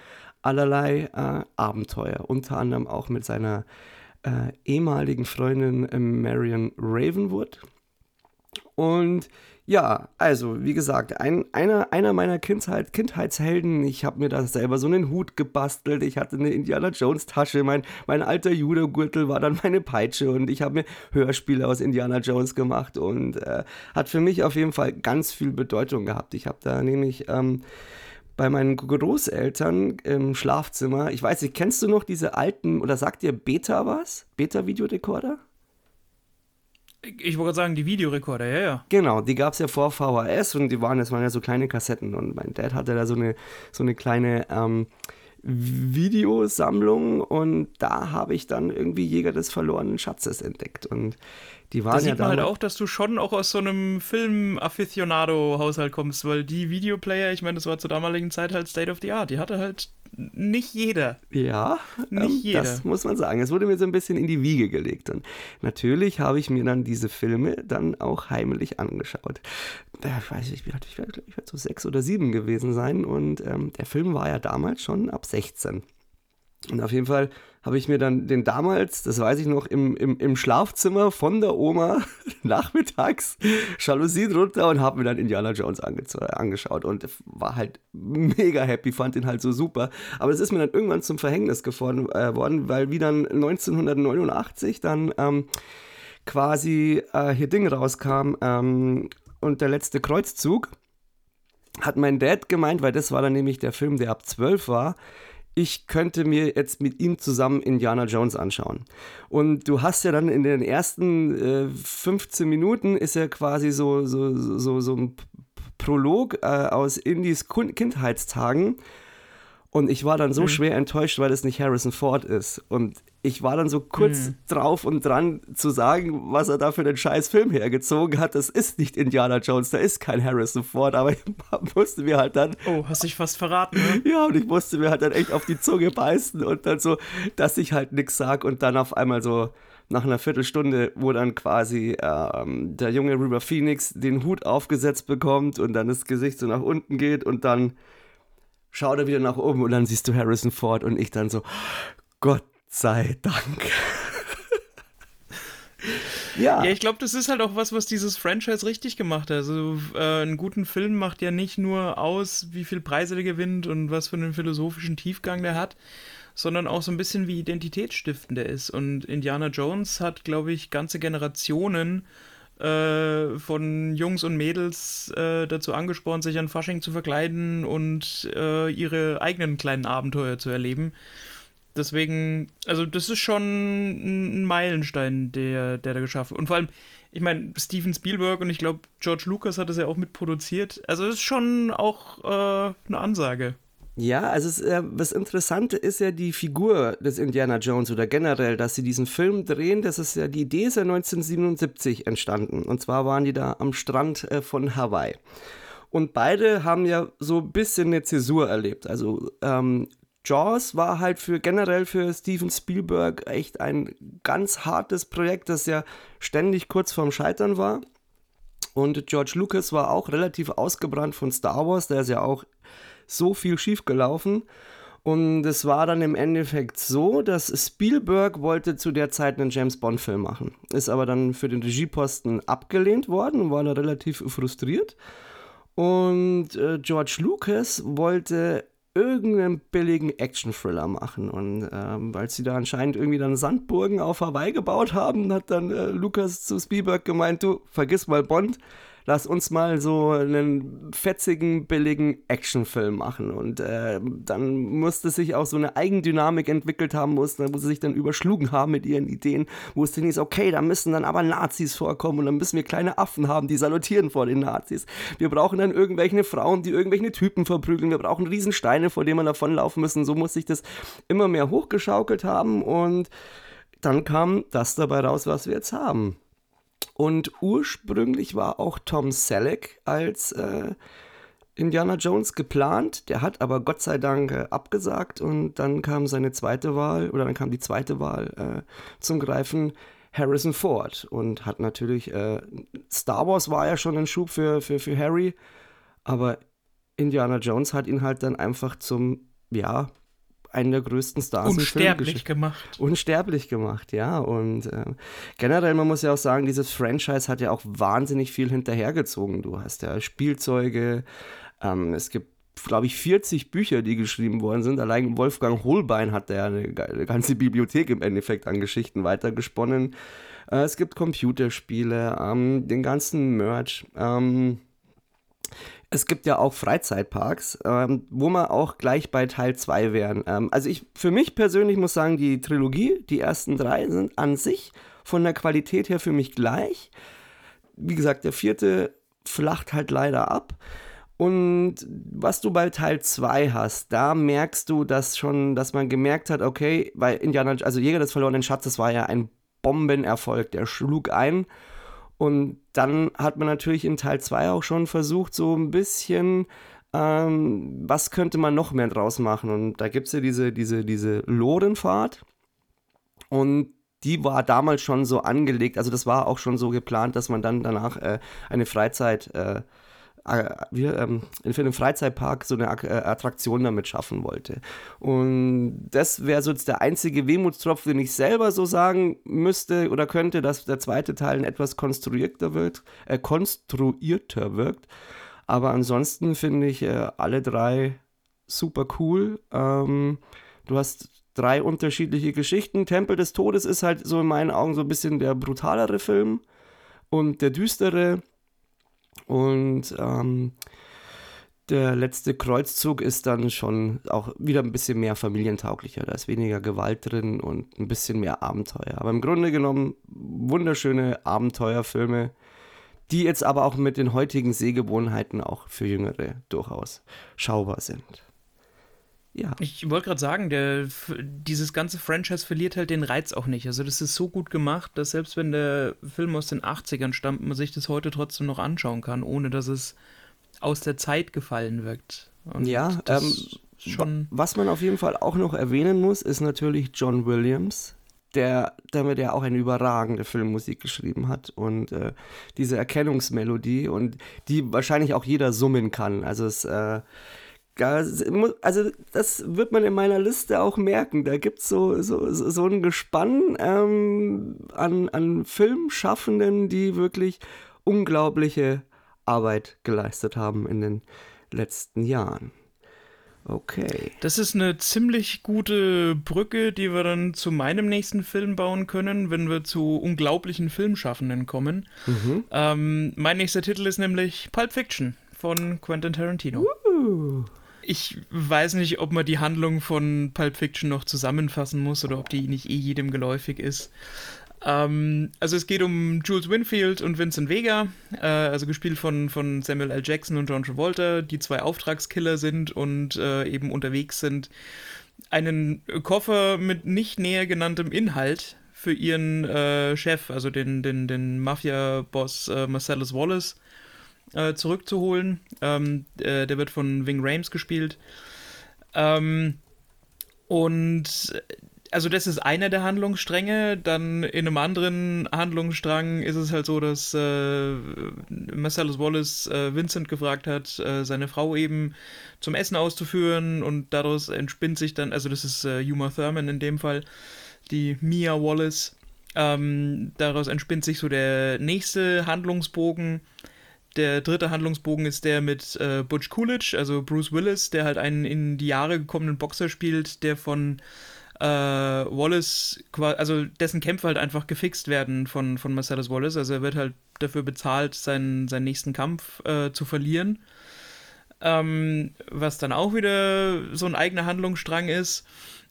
allerlei äh, Abenteuer, unter anderem auch mit seiner äh, ehemaligen Freundin äh, Marion Ravenwood. Und ja, also wie gesagt, ein, einer, einer meiner Kindheit, Kindheitshelden, ich habe mir da selber so einen Hut gebastelt, ich hatte eine Indiana Jones Tasche, mein, mein alter Judo-Gürtel war dann meine Peitsche und ich habe mir Hörspiele aus Indiana Jones gemacht und äh, hat für mich auf jeden Fall ganz viel Bedeutung gehabt. Ich habe da nämlich... Ähm, bei meinen Großeltern im Schlafzimmer. Ich weiß nicht, kennst du noch diese alten, oder sagt dir Beta was? Beta-Videorekorder? Ich wollte sagen, die Videorekorder, ja, ja. Genau, die gab es ja vor VHS und die waren, das waren ja so kleine Kassetten und mein Dad hatte da so eine, so eine kleine ähm, Videosammlung und da habe ich dann irgendwie Jäger des verlorenen Schatzes entdeckt und die waren da sieht ja man halt auch, dass du schon auch aus so einem Film-Aficionado-Haushalt kommst, weil die Videoplayer, ich meine, das war zur damaligen Zeit halt State of the Art, die hatte halt nicht jeder. Ja, nicht ähm, jeder. Das muss man sagen. Es wurde mir so ein bisschen in die Wiege gelegt. Und natürlich habe ich mir dann diese Filme dann auch heimlich angeschaut. Ich weiß nicht, ich werde, ich werde, ich werde so sechs oder sieben gewesen sein. Und ähm, der Film war ja damals schon ab 16. Und auf jeden Fall habe ich mir dann den damals, das weiß ich noch, im, im, im Schlafzimmer von der Oma [LAUGHS] nachmittags Jalousie drunter und habe mir dann Indiana Jones ange angeschaut und war halt mega happy, fand ihn halt so super. Aber es ist mir dann irgendwann zum Verhängnis geworden, äh, worden, weil wie dann 1989 dann ähm, quasi äh, hier Ding rauskam ähm, und der letzte Kreuzzug, hat mein Dad gemeint, weil das war dann nämlich der Film, der ab 12 war, ich könnte mir jetzt mit ihm zusammen Indiana Jones anschauen. Und du hast ja dann in den ersten äh, 15 Minuten ist ja quasi so, so, so, so ein Prolog äh, aus Indies Kindheitstagen. Und ich war dann so mhm. schwer enttäuscht, weil es nicht Harrison Ford ist. Und ich war dann so kurz mhm. drauf und dran zu sagen, was er da für einen scheiß Film hergezogen hat. Das ist nicht Indiana Jones, da ist kein Harrison Ford, aber [LAUGHS] ich musste mir halt dann. Oh, hast dich fast verraten, ne? [LAUGHS] Ja, und ich musste mir halt dann echt auf die Zunge beißen und dann so, dass ich halt nichts sag und dann auf einmal so nach einer Viertelstunde, wo dann quasi ähm, der junge River Phoenix den Hut aufgesetzt bekommt und dann das Gesicht so nach unten geht und dann schaut er wieder nach oben und dann siehst du Harrison Ford und ich dann so, Gott sei Dank. [LAUGHS] ja. Ja, ich glaube, das ist halt auch was, was dieses Franchise richtig gemacht hat. Also, äh, einen guten Film macht ja nicht nur aus, wie viel Preise der gewinnt und was für einen philosophischen Tiefgang der hat, sondern auch so ein bisschen wie identitätsstiftend der ist. Und Indiana Jones hat, glaube ich, ganze Generationen äh, von Jungs und Mädels äh, dazu angespornt, sich an Fasching zu verkleiden und äh, ihre eigenen kleinen Abenteuer zu erleben. Deswegen, also das ist schon ein Meilenstein, der, der da geschaffen Und vor allem, ich meine, Steven Spielberg und ich glaube, George Lucas hat das ja auch mitproduziert. Also es ist schon auch äh, eine Ansage. Ja, also es, äh, das Interessante ist ja die Figur des Indiana Jones oder generell, dass sie diesen Film drehen. Das ist ja die Idee ist ja 1977 entstanden. Und zwar waren die da am Strand äh, von Hawaii. Und beide haben ja so ein bisschen eine Zäsur erlebt. Also ähm, Jaws war halt für generell für Steven Spielberg echt ein ganz hartes Projekt, das ja ständig kurz vorm Scheitern war. Und George Lucas war auch relativ ausgebrannt von Star Wars, da ist ja auch so viel schiefgelaufen. Und es war dann im Endeffekt so, dass Spielberg wollte zu der Zeit einen James Bond-Film machen. Ist aber dann für den Regieposten abgelehnt worden und war da relativ frustriert. Und äh, George Lucas wollte irgendeinen billigen Action-Thriller machen. Und ähm, weil sie da anscheinend irgendwie dann Sandburgen auf Hawaii gebaut haben, hat dann äh, Lukas zu Spielberg gemeint, du, vergiss mal Bond, lass uns mal so einen fetzigen, billigen Actionfilm machen. Und äh, dann musste sich auch so eine Eigendynamik entwickelt haben, wo sie sich dann überschlugen haben mit ihren Ideen, wo es dann hieß, okay, da müssen dann aber Nazis vorkommen und dann müssen wir kleine Affen haben, die salutieren vor den Nazis. Wir brauchen dann irgendwelche Frauen, die irgendwelche Typen verprügeln. Wir brauchen Riesensteine, vor denen wir davonlaufen müssen. So muss sich das immer mehr hochgeschaukelt haben und dann kam das dabei raus, was wir jetzt haben. Und ursprünglich war auch Tom Selleck als äh, Indiana Jones geplant. Der hat aber Gott sei Dank äh, abgesagt und dann kam seine zweite Wahl oder dann kam die zweite Wahl äh, zum Greifen. Harrison Ford und hat natürlich, äh, Star Wars war ja schon ein Schub für, für, für Harry, aber Indiana Jones hat ihn halt dann einfach zum, ja, einen der größten Stars Unsterblich gemacht. Unsterblich gemacht, ja. Und äh, generell, man muss ja auch sagen, dieses Franchise hat ja auch wahnsinnig viel hinterhergezogen. Du hast ja Spielzeuge, ähm, es gibt glaube ich, 40 Bücher, die geschrieben worden sind. Allein Wolfgang Holbein hat ja eine, eine ganze Bibliothek im Endeffekt an Geschichten weitergesponnen. Äh, es gibt Computerspiele, ähm, den ganzen Merch. Ähm, es gibt ja auch Freizeitparks, ähm, wo wir auch gleich bei Teil 2 wären. Ähm, also ich, für mich persönlich muss sagen, die Trilogie, die ersten drei sind an sich von der Qualität her für mich gleich. Wie gesagt, der vierte flacht halt leider ab. Und was du bei Teil 2 hast, da merkst du, dass schon, dass man gemerkt hat, okay, weil Indiana, also Jäger des verlorenen Schatzes war ja ein Bombenerfolg, der schlug ein und dann hat man natürlich in Teil 2 auch schon versucht, so ein bisschen, ähm, was könnte man noch mehr draus machen? Und da gibt es ja diese, diese, diese Lorenfahrt. Und die war damals schon so angelegt, also das war auch schon so geplant, dass man dann danach äh, eine Freizeit äh, wir, ähm, für einen Freizeitpark so eine äh, Attraktion damit schaffen wollte. Und das wäre so jetzt der einzige Wehmutstropfen, den ich selber so sagen müsste oder könnte, dass der zweite Teil ein etwas konstruierter wird, äh, konstruierter wirkt. Aber ansonsten finde ich äh, alle drei super cool. Ähm, du hast drei unterschiedliche Geschichten. Tempel des Todes ist halt so in meinen Augen so ein bisschen der brutalere Film und der düstere und ähm, der letzte Kreuzzug ist dann schon auch wieder ein bisschen mehr familientauglicher. Da ist weniger Gewalt drin und ein bisschen mehr Abenteuer. Aber im Grunde genommen wunderschöne Abenteuerfilme, die jetzt aber auch mit den heutigen Sehgewohnheiten auch für Jüngere durchaus schaubar sind. Ja. Ich wollte gerade sagen, der, dieses ganze Franchise verliert halt den Reiz auch nicht. Also das ist so gut gemacht, dass selbst wenn der Film aus den 80ern stammt, man sich das heute trotzdem noch anschauen kann, ohne dass es aus der Zeit gefallen wirkt. Und ja, ähm, schon was man auf jeden Fall auch noch erwähnen muss, ist natürlich John Williams, der damit ja auch eine überragende Filmmusik geschrieben hat und äh, diese Erkennungsmelodie und die wahrscheinlich auch jeder summen kann. Also es äh, also das wird man in meiner Liste auch merken. Da gibt es so, so, so ein Gespann ähm, an, an Filmschaffenden, die wirklich unglaubliche Arbeit geleistet haben in den letzten Jahren. Okay. Das ist eine ziemlich gute Brücke, die wir dann zu meinem nächsten Film bauen können, wenn wir zu unglaublichen Filmschaffenden kommen. Mhm. Ähm, mein nächster Titel ist nämlich Pulp Fiction von Quentin Tarantino. Uh. Ich weiß nicht, ob man die Handlung von Pulp Fiction noch zusammenfassen muss oder ob die nicht eh jedem geläufig ist. Ähm, also es geht um Jules Winfield und Vincent Vega, äh, also gespielt von, von Samuel L. Jackson und John Travolta, die zwei Auftragskiller sind und äh, eben unterwegs sind, einen Koffer mit nicht näher genanntem Inhalt für ihren äh, Chef, also den, den, den Mafia-Boss äh, Marcellus Wallace, äh, zurückzuholen. Ähm, äh, der wird von Ving Rames gespielt. Ähm, und also das ist einer der Handlungsstränge. Dann in einem anderen Handlungsstrang ist es halt so, dass äh, Marcellus Wallace äh, Vincent gefragt hat, äh, seine Frau eben zum Essen auszuführen und daraus entspinnt sich dann, also das ist äh, Uma Thurman in dem Fall, die Mia Wallace. Ähm, daraus entspinnt sich so der nächste Handlungsbogen, der dritte Handlungsbogen ist der mit äh, Butch Coolidge, also Bruce Willis, der halt einen in die Jahre gekommenen Boxer spielt, der von äh, Wallace, also dessen Kämpfe halt einfach gefixt werden von, von Marcellus Wallace. Also er wird halt dafür bezahlt, seinen, seinen nächsten Kampf äh, zu verlieren. Ähm, was dann auch wieder so ein eigener Handlungsstrang ist.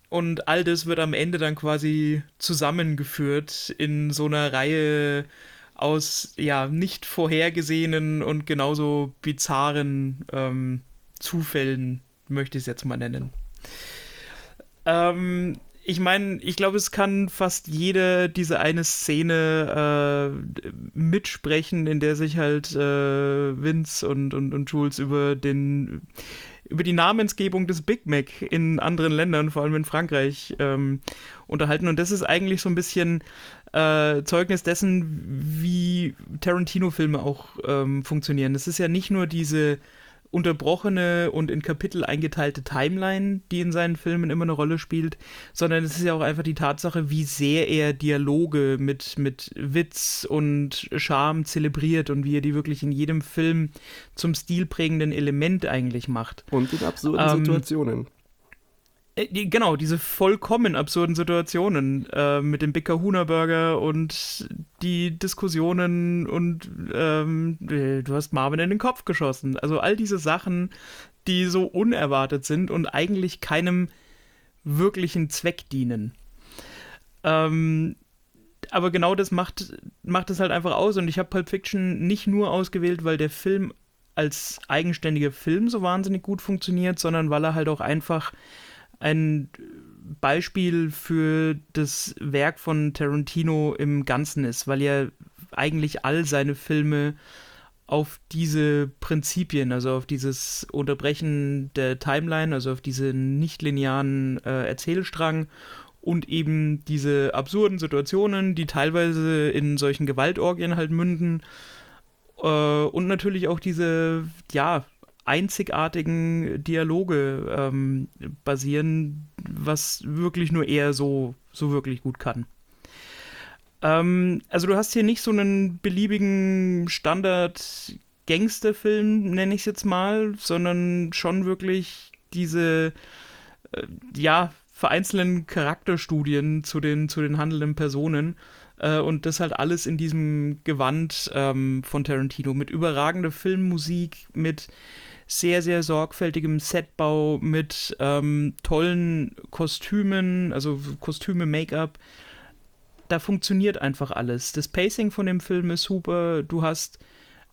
Und all das wird am Ende dann quasi zusammengeführt in so einer Reihe aus ja nicht vorhergesehenen und genauso bizarren ähm, Zufällen, möchte ich es jetzt mal nennen. Ähm, ich meine, ich glaube, es kann fast jede diese eine Szene äh, mitsprechen, in der sich halt äh, Vince und, und, und Jules über den über die Namensgebung des Big Mac in anderen Ländern, vor allem in Frankreich, ähm, unterhalten. Und das ist eigentlich so ein bisschen äh, Zeugnis dessen, wie Tarantino-Filme auch ähm, funktionieren. Es ist ja nicht nur diese unterbrochene und in Kapitel eingeteilte Timeline, die in seinen Filmen immer eine Rolle spielt, sondern es ist ja auch einfach die Tatsache, wie sehr er Dialoge mit, mit Witz und Charme zelebriert und wie er die wirklich in jedem Film zum stilprägenden Element eigentlich macht. Und in absurden ähm, Situationen. Äh, genau, diese vollkommen absurden Situationen äh, mit dem Big Kahuna Burger und die Diskussionen und ähm, äh, du hast Marvin in den Kopf geschossen. Also all diese Sachen, die so unerwartet sind und eigentlich keinem wirklichen Zweck dienen. Ähm, aber genau das macht, macht es halt einfach aus und ich habe Pulp Fiction nicht nur ausgewählt, weil der Film als eigenständiger Film so wahnsinnig gut funktioniert, sondern weil er halt auch einfach ein Beispiel für das Werk von Tarantino im Ganzen ist, weil ja eigentlich all seine Filme auf diese Prinzipien, also auf dieses Unterbrechen der Timeline, also auf diesen nichtlinearen äh, Erzählstrang und eben diese absurden Situationen, die teilweise in solchen Gewaltorgien halt münden äh, und natürlich auch diese, ja, einzigartigen Dialoge ähm, basieren, was wirklich nur er so, so wirklich gut kann. Ähm, also du hast hier nicht so einen beliebigen Standard Gangsterfilm, nenne ich es jetzt mal, sondern schon wirklich diese, äh, ja, vereinzelten Charakterstudien zu den, zu den handelnden Personen. Äh, und das halt alles in diesem Gewand ähm, von Tarantino mit überragender Filmmusik, mit sehr, sehr sorgfältigem Setbau mit ähm, tollen Kostümen, also Kostüme, Make-up. Da funktioniert einfach alles. Das Pacing von dem Film ist super. Du hast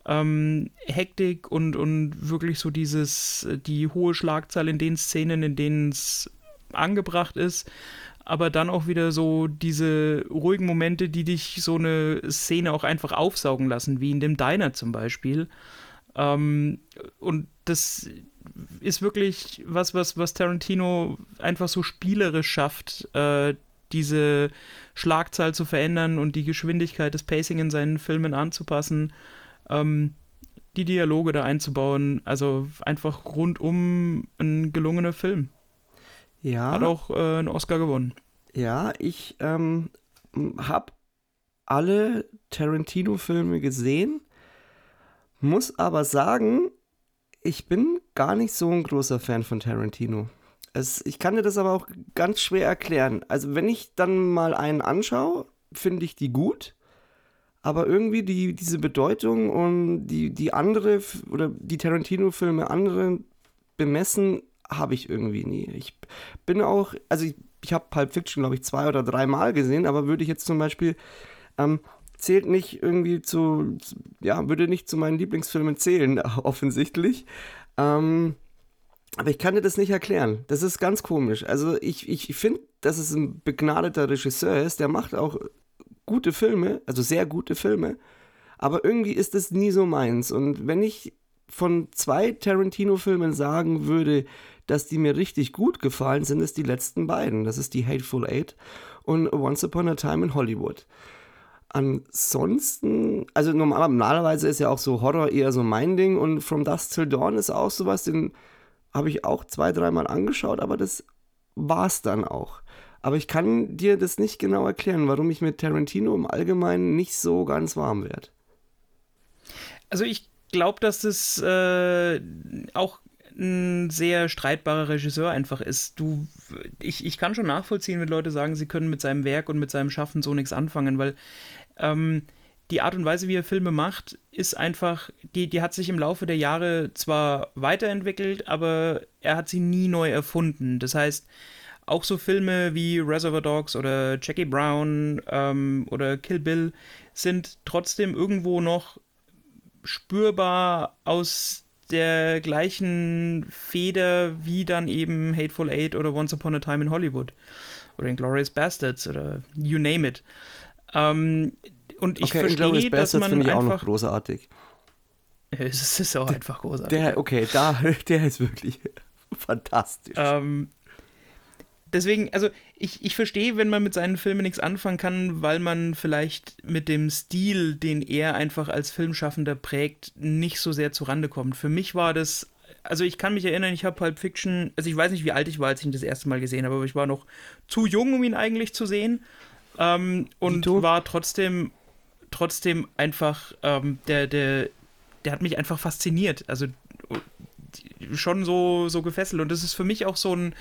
ähm, Hektik und, und wirklich so dieses, die hohe Schlagzahl in den Szenen, in denen es angebracht ist aber dann auch wieder so diese ruhigen Momente, die dich so eine Szene auch einfach aufsaugen lassen, wie in dem Diner zum Beispiel. Ähm, und das ist wirklich was, was, was Tarantino einfach so spielerisch schafft, äh, diese Schlagzahl zu verändern und die Geschwindigkeit des Pacing in seinen Filmen anzupassen, ähm, die Dialoge da einzubauen. Also einfach rundum ein gelungener Film. Ja. Hat auch äh, einen Oscar gewonnen. Ja, ich ähm, habe alle Tarantino-Filme gesehen, muss aber sagen, ich bin gar nicht so ein großer Fan von Tarantino. Es, ich kann dir das aber auch ganz schwer erklären. Also, wenn ich dann mal einen anschaue, finde ich die gut. Aber irgendwie die, diese Bedeutung und die, die andere oder die Tarantino-Filme anderen bemessen, habe ich irgendwie nie. Ich bin auch, also ich, ich habe Pulp Fiction, glaube ich, zwei oder drei Mal gesehen, aber würde ich jetzt zum Beispiel ähm, zählt nicht irgendwie zu, ja, würde nicht zu meinen Lieblingsfilmen zählen, [LAUGHS] offensichtlich. Ähm, aber ich kann dir das nicht erklären. Das ist ganz komisch. Also ich, ich finde, dass es ein begnadeter Regisseur ist, der macht auch gute Filme, also sehr gute Filme, aber irgendwie ist es nie so meins. Und wenn ich von zwei Tarantino-Filmen sagen würde, dass die mir richtig gut gefallen, sind es die letzten beiden. Das ist die Hateful Eight und Once Upon a Time in Hollywood. Ansonsten, also normalerweise ist ja auch so Horror eher so mein Ding und From Dusk Till Dawn ist auch sowas, den habe ich auch zwei, dreimal angeschaut, aber das war es dann auch. Aber ich kann dir das nicht genau erklären, warum ich mit Tarantino im Allgemeinen nicht so ganz warm werde. Also ich glaube, dass das äh, auch ein sehr streitbarer Regisseur einfach ist. Du, ich, ich kann schon nachvollziehen, wenn Leute sagen, sie können mit seinem Werk und mit seinem Schaffen so nichts anfangen, weil ähm, die Art und Weise, wie er Filme macht, ist einfach, die, die hat sich im Laufe der Jahre zwar weiterentwickelt, aber er hat sie nie neu erfunden. Das heißt, auch so Filme wie Reservoir Dogs oder Jackie Brown ähm, oder Kill Bill sind trotzdem irgendwo noch spürbar aus der gleichen Feder wie dann eben Hateful Eight oder Once Upon a Time in Hollywood oder Inglourious Bastards oder you name it. Ähm, und ich okay, verstehe, dass man finde ich auch noch großartig. [LAUGHS] Es ist auch einfach großartig. Der, okay, da, [LAUGHS] der ist wirklich [LAUGHS] fantastisch. Ähm, deswegen, also ich, ich verstehe, wenn man mit seinen Filmen nichts anfangen kann, weil man vielleicht mit dem Stil, den er einfach als Filmschaffender prägt, nicht so sehr zurande kommt. Für mich war das, also ich kann mich erinnern, ich habe Pulp Fiction, also ich weiß nicht, wie alt ich war, als ich ihn das erste Mal gesehen habe, aber ich war noch zu jung, um ihn eigentlich zu sehen. Ähm, und war trotzdem, trotzdem einfach, ähm, der, der, der hat mich einfach fasziniert. Also schon so, so gefesselt. Und das ist für mich auch so ein,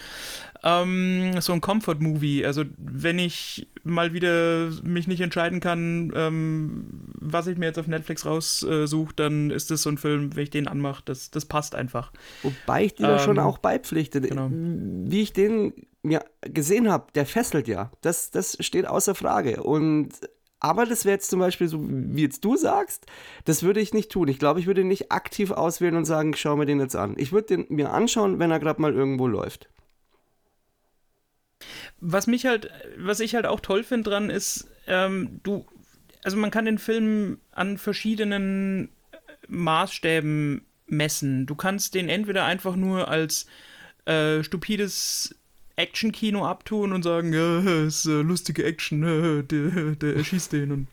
ähm, so ein Comfort-Movie. Also wenn ich mal wieder mich nicht entscheiden kann, ähm, was ich mir jetzt auf Netflix raussuche, dann ist das so ein Film, wenn ich den anmache, das, das passt einfach. Wobei ich dir ähm, da schon auch beipflichte. Genau. Wie ich den mir gesehen habe, der fesselt ja. Das, das steht außer Frage. Und aber das wäre jetzt zum Beispiel so, wie jetzt du sagst, das würde ich nicht tun. Ich glaube, ich würde nicht aktiv auswählen und sagen, ich schaue mir den jetzt an. Ich würde den mir anschauen, wenn er gerade mal irgendwo läuft. Was mich halt, was ich halt auch toll finde dran ist, ähm, du, also man kann den Film an verschiedenen Maßstäben messen. Du kannst den entweder einfach nur als äh, stupides Action-Kino abtun und sagen, ja, ist äh, lustige Action, äh, der, der erschießt den. Und,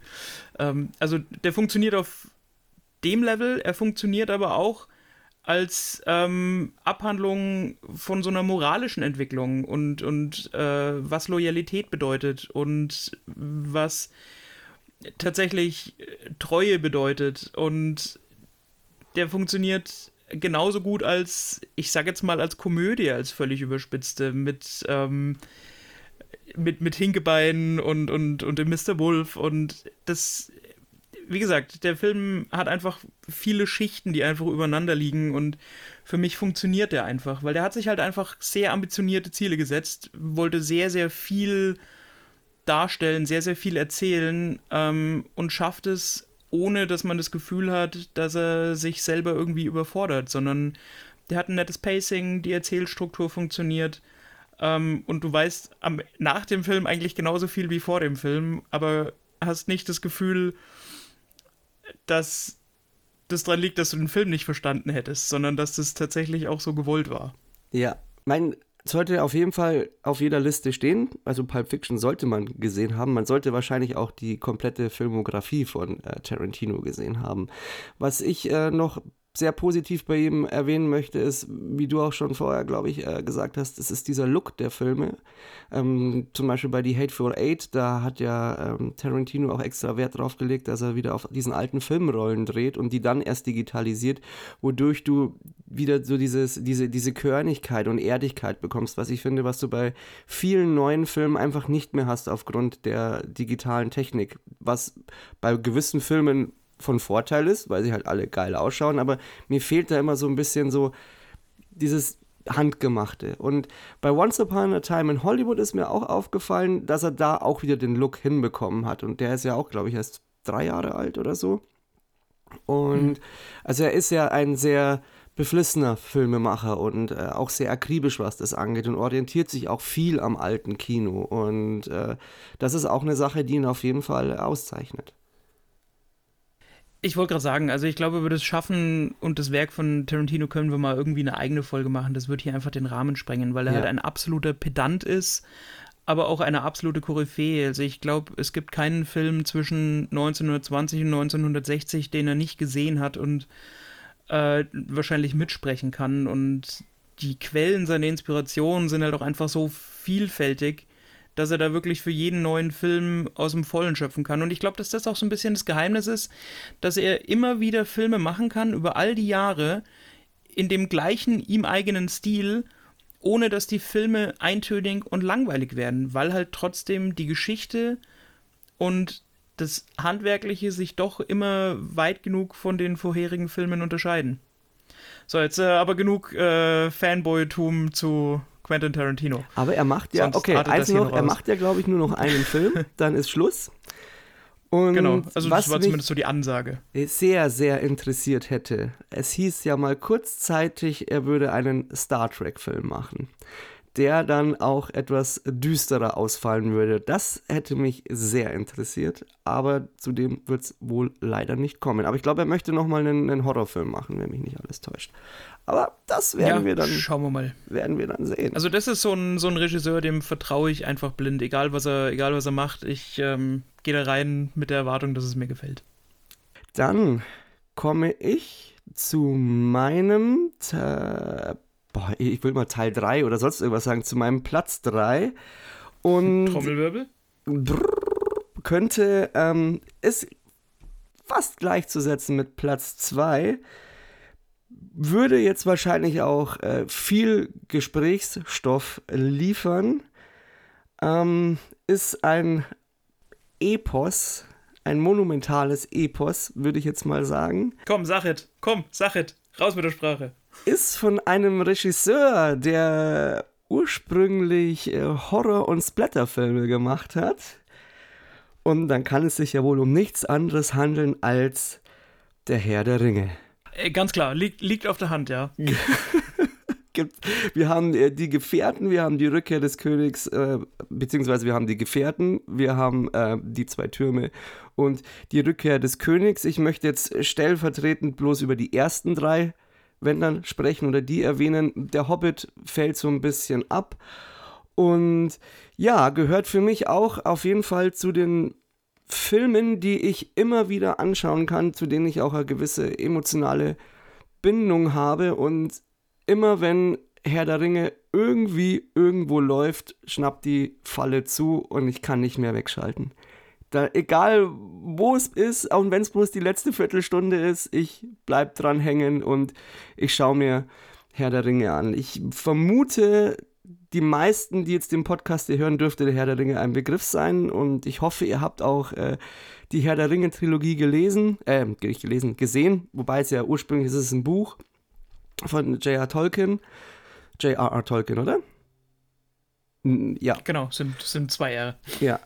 ähm, also der funktioniert auf dem Level, er funktioniert aber auch als ähm, Abhandlung von so einer moralischen Entwicklung und, und äh, was Loyalität bedeutet und was tatsächlich Treue bedeutet. Und der funktioniert genauso gut als, ich sag jetzt mal, als Komödie, als völlig überspitzte, mit, ähm, mit, mit Hinkebein und, und, und dem Mr. Wolf und das, wie gesagt, der Film hat einfach viele Schichten, die einfach übereinander liegen und für mich funktioniert der einfach, weil der hat sich halt einfach sehr ambitionierte Ziele gesetzt, wollte sehr, sehr viel darstellen, sehr, sehr viel erzählen ähm, und schafft es ohne dass man das Gefühl hat, dass er sich selber irgendwie überfordert, sondern der hat ein nettes Pacing, die Erzählstruktur funktioniert. Ähm, und du weißt am, nach dem Film eigentlich genauso viel wie vor dem Film, aber hast nicht das Gefühl, dass das daran liegt, dass du den Film nicht verstanden hättest, sondern dass das tatsächlich auch so gewollt war. Ja, mein sollte auf jeden Fall auf jeder Liste stehen. Also Pulp Fiction sollte man gesehen haben. Man sollte wahrscheinlich auch die komplette Filmografie von äh, Tarantino gesehen haben. Was ich äh, noch sehr positiv bei ihm erwähnen möchte, ist, wie du auch schon vorher, glaube ich, äh, gesagt hast, es ist dieser Look der Filme. Ähm, zum Beispiel bei The Hateful Eight, da hat ja ähm, Tarantino auch extra Wert drauf gelegt, dass er wieder auf diesen alten Filmrollen dreht und die dann erst digitalisiert, wodurch du wieder so dieses, diese, diese Körnigkeit und Erdigkeit bekommst, was ich finde, was du bei vielen neuen Filmen einfach nicht mehr hast aufgrund der digitalen Technik, was bei gewissen Filmen von Vorteil ist, weil sie halt alle geil ausschauen, aber mir fehlt da immer so ein bisschen so dieses Handgemachte. Und bei Once Upon a Time in Hollywood ist mir auch aufgefallen, dass er da auch wieder den Look hinbekommen hat. Und der ist ja auch, glaube ich, erst drei Jahre alt oder so. Und mhm. also er ist ja ein sehr beflissener Filmemacher und äh, auch sehr akribisch, was das angeht und orientiert sich auch viel am alten Kino. Und äh, das ist auch eine Sache, die ihn auf jeden Fall auszeichnet. Ich wollte gerade sagen, also ich glaube, über das Schaffen und das Werk von Tarantino können wir mal irgendwie eine eigene Folge machen. Das wird hier einfach den Rahmen sprengen, weil er ja. halt ein absoluter Pedant ist, aber auch eine absolute Koryphäe. Also ich glaube, es gibt keinen Film zwischen 1920 und 1960, den er nicht gesehen hat und äh, wahrscheinlich mitsprechen kann. Und die Quellen seiner Inspiration sind halt auch einfach so vielfältig dass er da wirklich für jeden neuen Film aus dem Vollen schöpfen kann. Und ich glaube, dass das auch so ein bisschen das Geheimnis ist, dass er immer wieder Filme machen kann über all die Jahre in dem gleichen ihm eigenen Stil, ohne dass die Filme eintönig und langweilig werden, weil halt trotzdem die Geschichte und das Handwerkliche sich doch immer weit genug von den vorherigen Filmen unterscheiden. So, jetzt äh, aber genug äh, Fanboytum zu Quentin Tarantino. Aber er macht ja, Sonst okay, eins noch, er macht ja, glaube ich, nur noch einen Film, [LAUGHS] dann ist Schluss. Und genau, also das war zumindest so die Ansage. Sehr, sehr interessiert hätte. Es hieß ja mal kurzzeitig, er würde einen Star Trek-Film machen. Der dann auch etwas düsterer ausfallen würde. Das hätte mich sehr interessiert, aber zu dem wird es wohl leider nicht kommen. Aber ich glaube, er möchte nochmal einen, einen Horrorfilm machen, wenn mich nicht alles täuscht. Aber das werden ja, wir dann. Schauen wir mal. Werden wir dann sehen. Also, das ist so ein, so ein Regisseur, dem vertraue ich einfach blind, egal was er, egal was er macht. Ich ähm, gehe da rein mit der Erwartung, dass es mir gefällt. Dann komme ich zu meinem. Äh, boah, ich will mal Teil 3 oder sonst irgendwas sagen, zu meinem Platz 3. Und. [LAUGHS] Trommelwirbel? Könnte. Ähm, ist fast gleichzusetzen mit Platz 2 würde jetzt wahrscheinlich auch äh, viel Gesprächsstoff liefern. Ähm, ist ein Epos, ein monumentales Epos, würde ich jetzt mal sagen. Komm, sag it, komm, sag it, raus mit der Sprache. Ist von einem Regisseur, der ursprünglich äh, Horror- und Splatterfilme gemacht hat. Und dann kann es sich ja wohl um nichts anderes handeln als der Herr der Ringe. Äh, ganz klar, liegt, liegt auf der Hand, ja. [LAUGHS] wir haben äh, die Gefährten, wir haben die Rückkehr des Königs, äh, beziehungsweise wir haben die Gefährten, wir haben äh, die zwei Türme und die Rückkehr des Königs. Ich möchte jetzt stellvertretend bloß über die ersten drei, wenn dann sprechen oder die erwähnen. Der Hobbit fällt so ein bisschen ab und ja, gehört für mich auch auf jeden Fall zu den Filmen, die ich immer wieder anschauen kann, zu denen ich auch eine gewisse emotionale Bindung habe. Und immer wenn Herr der Ringe irgendwie irgendwo läuft, schnappt die Falle zu und ich kann nicht mehr wegschalten. Da, egal wo es ist, auch wenn es bloß die letzte Viertelstunde ist, ich bleib dran hängen und ich schaue mir Herr der Ringe an. Ich vermute, die meisten, die jetzt den Podcast hier hören, dürfte der Herr der Ringe ein Begriff sein. Und ich hoffe, ihr habt auch äh, die Herr der Ringe-Trilogie gelesen, äh, nicht gelesen, gesehen, wobei es ja ursprünglich ist es ein Buch von J.R. Tolkien. J.R.R. Tolkien, oder? Ja. Genau, sind, sind zwei Jahre. Ja.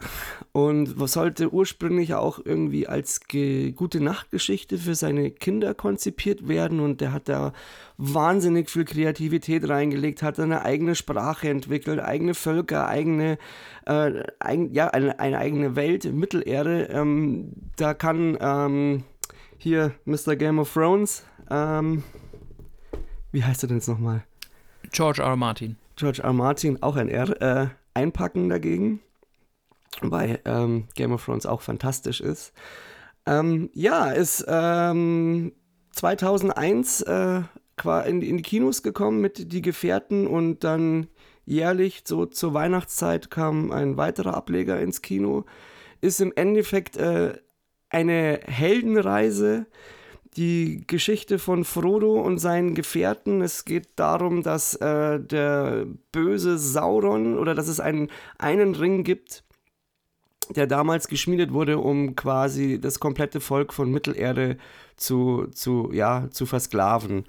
Und was sollte ursprünglich auch irgendwie als gute Nachtgeschichte für seine Kinder konzipiert werden. Und der hat da wahnsinnig viel Kreativität reingelegt, hat eine eigene Sprache entwickelt, eigene Völker, eigene, äh, ein, ja, eine, eine eigene Welt, Mittelerde. Ähm, da kann ähm, hier Mr. Game of Thrones, ähm, wie heißt er denn jetzt nochmal? George R. Martin. George R. Martin, auch ein R, äh, einpacken dagegen. Wobei ähm, Game of Thrones auch fantastisch ist. Ähm, ja, ist ähm, 2001 äh, in, in die Kinos gekommen mit Die Gefährten und dann jährlich, so zur Weihnachtszeit, kam ein weiterer Ableger ins Kino. Ist im Endeffekt äh, eine Heldenreise die Geschichte von Frodo und seinen Gefährten. Es geht darum, dass äh, der böse Sauron oder dass es einen, einen Ring gibt, der damals geschmiedet wurde, um quasi das komplette Volk von Mittelerde zu, zu, ja, zu versklaven.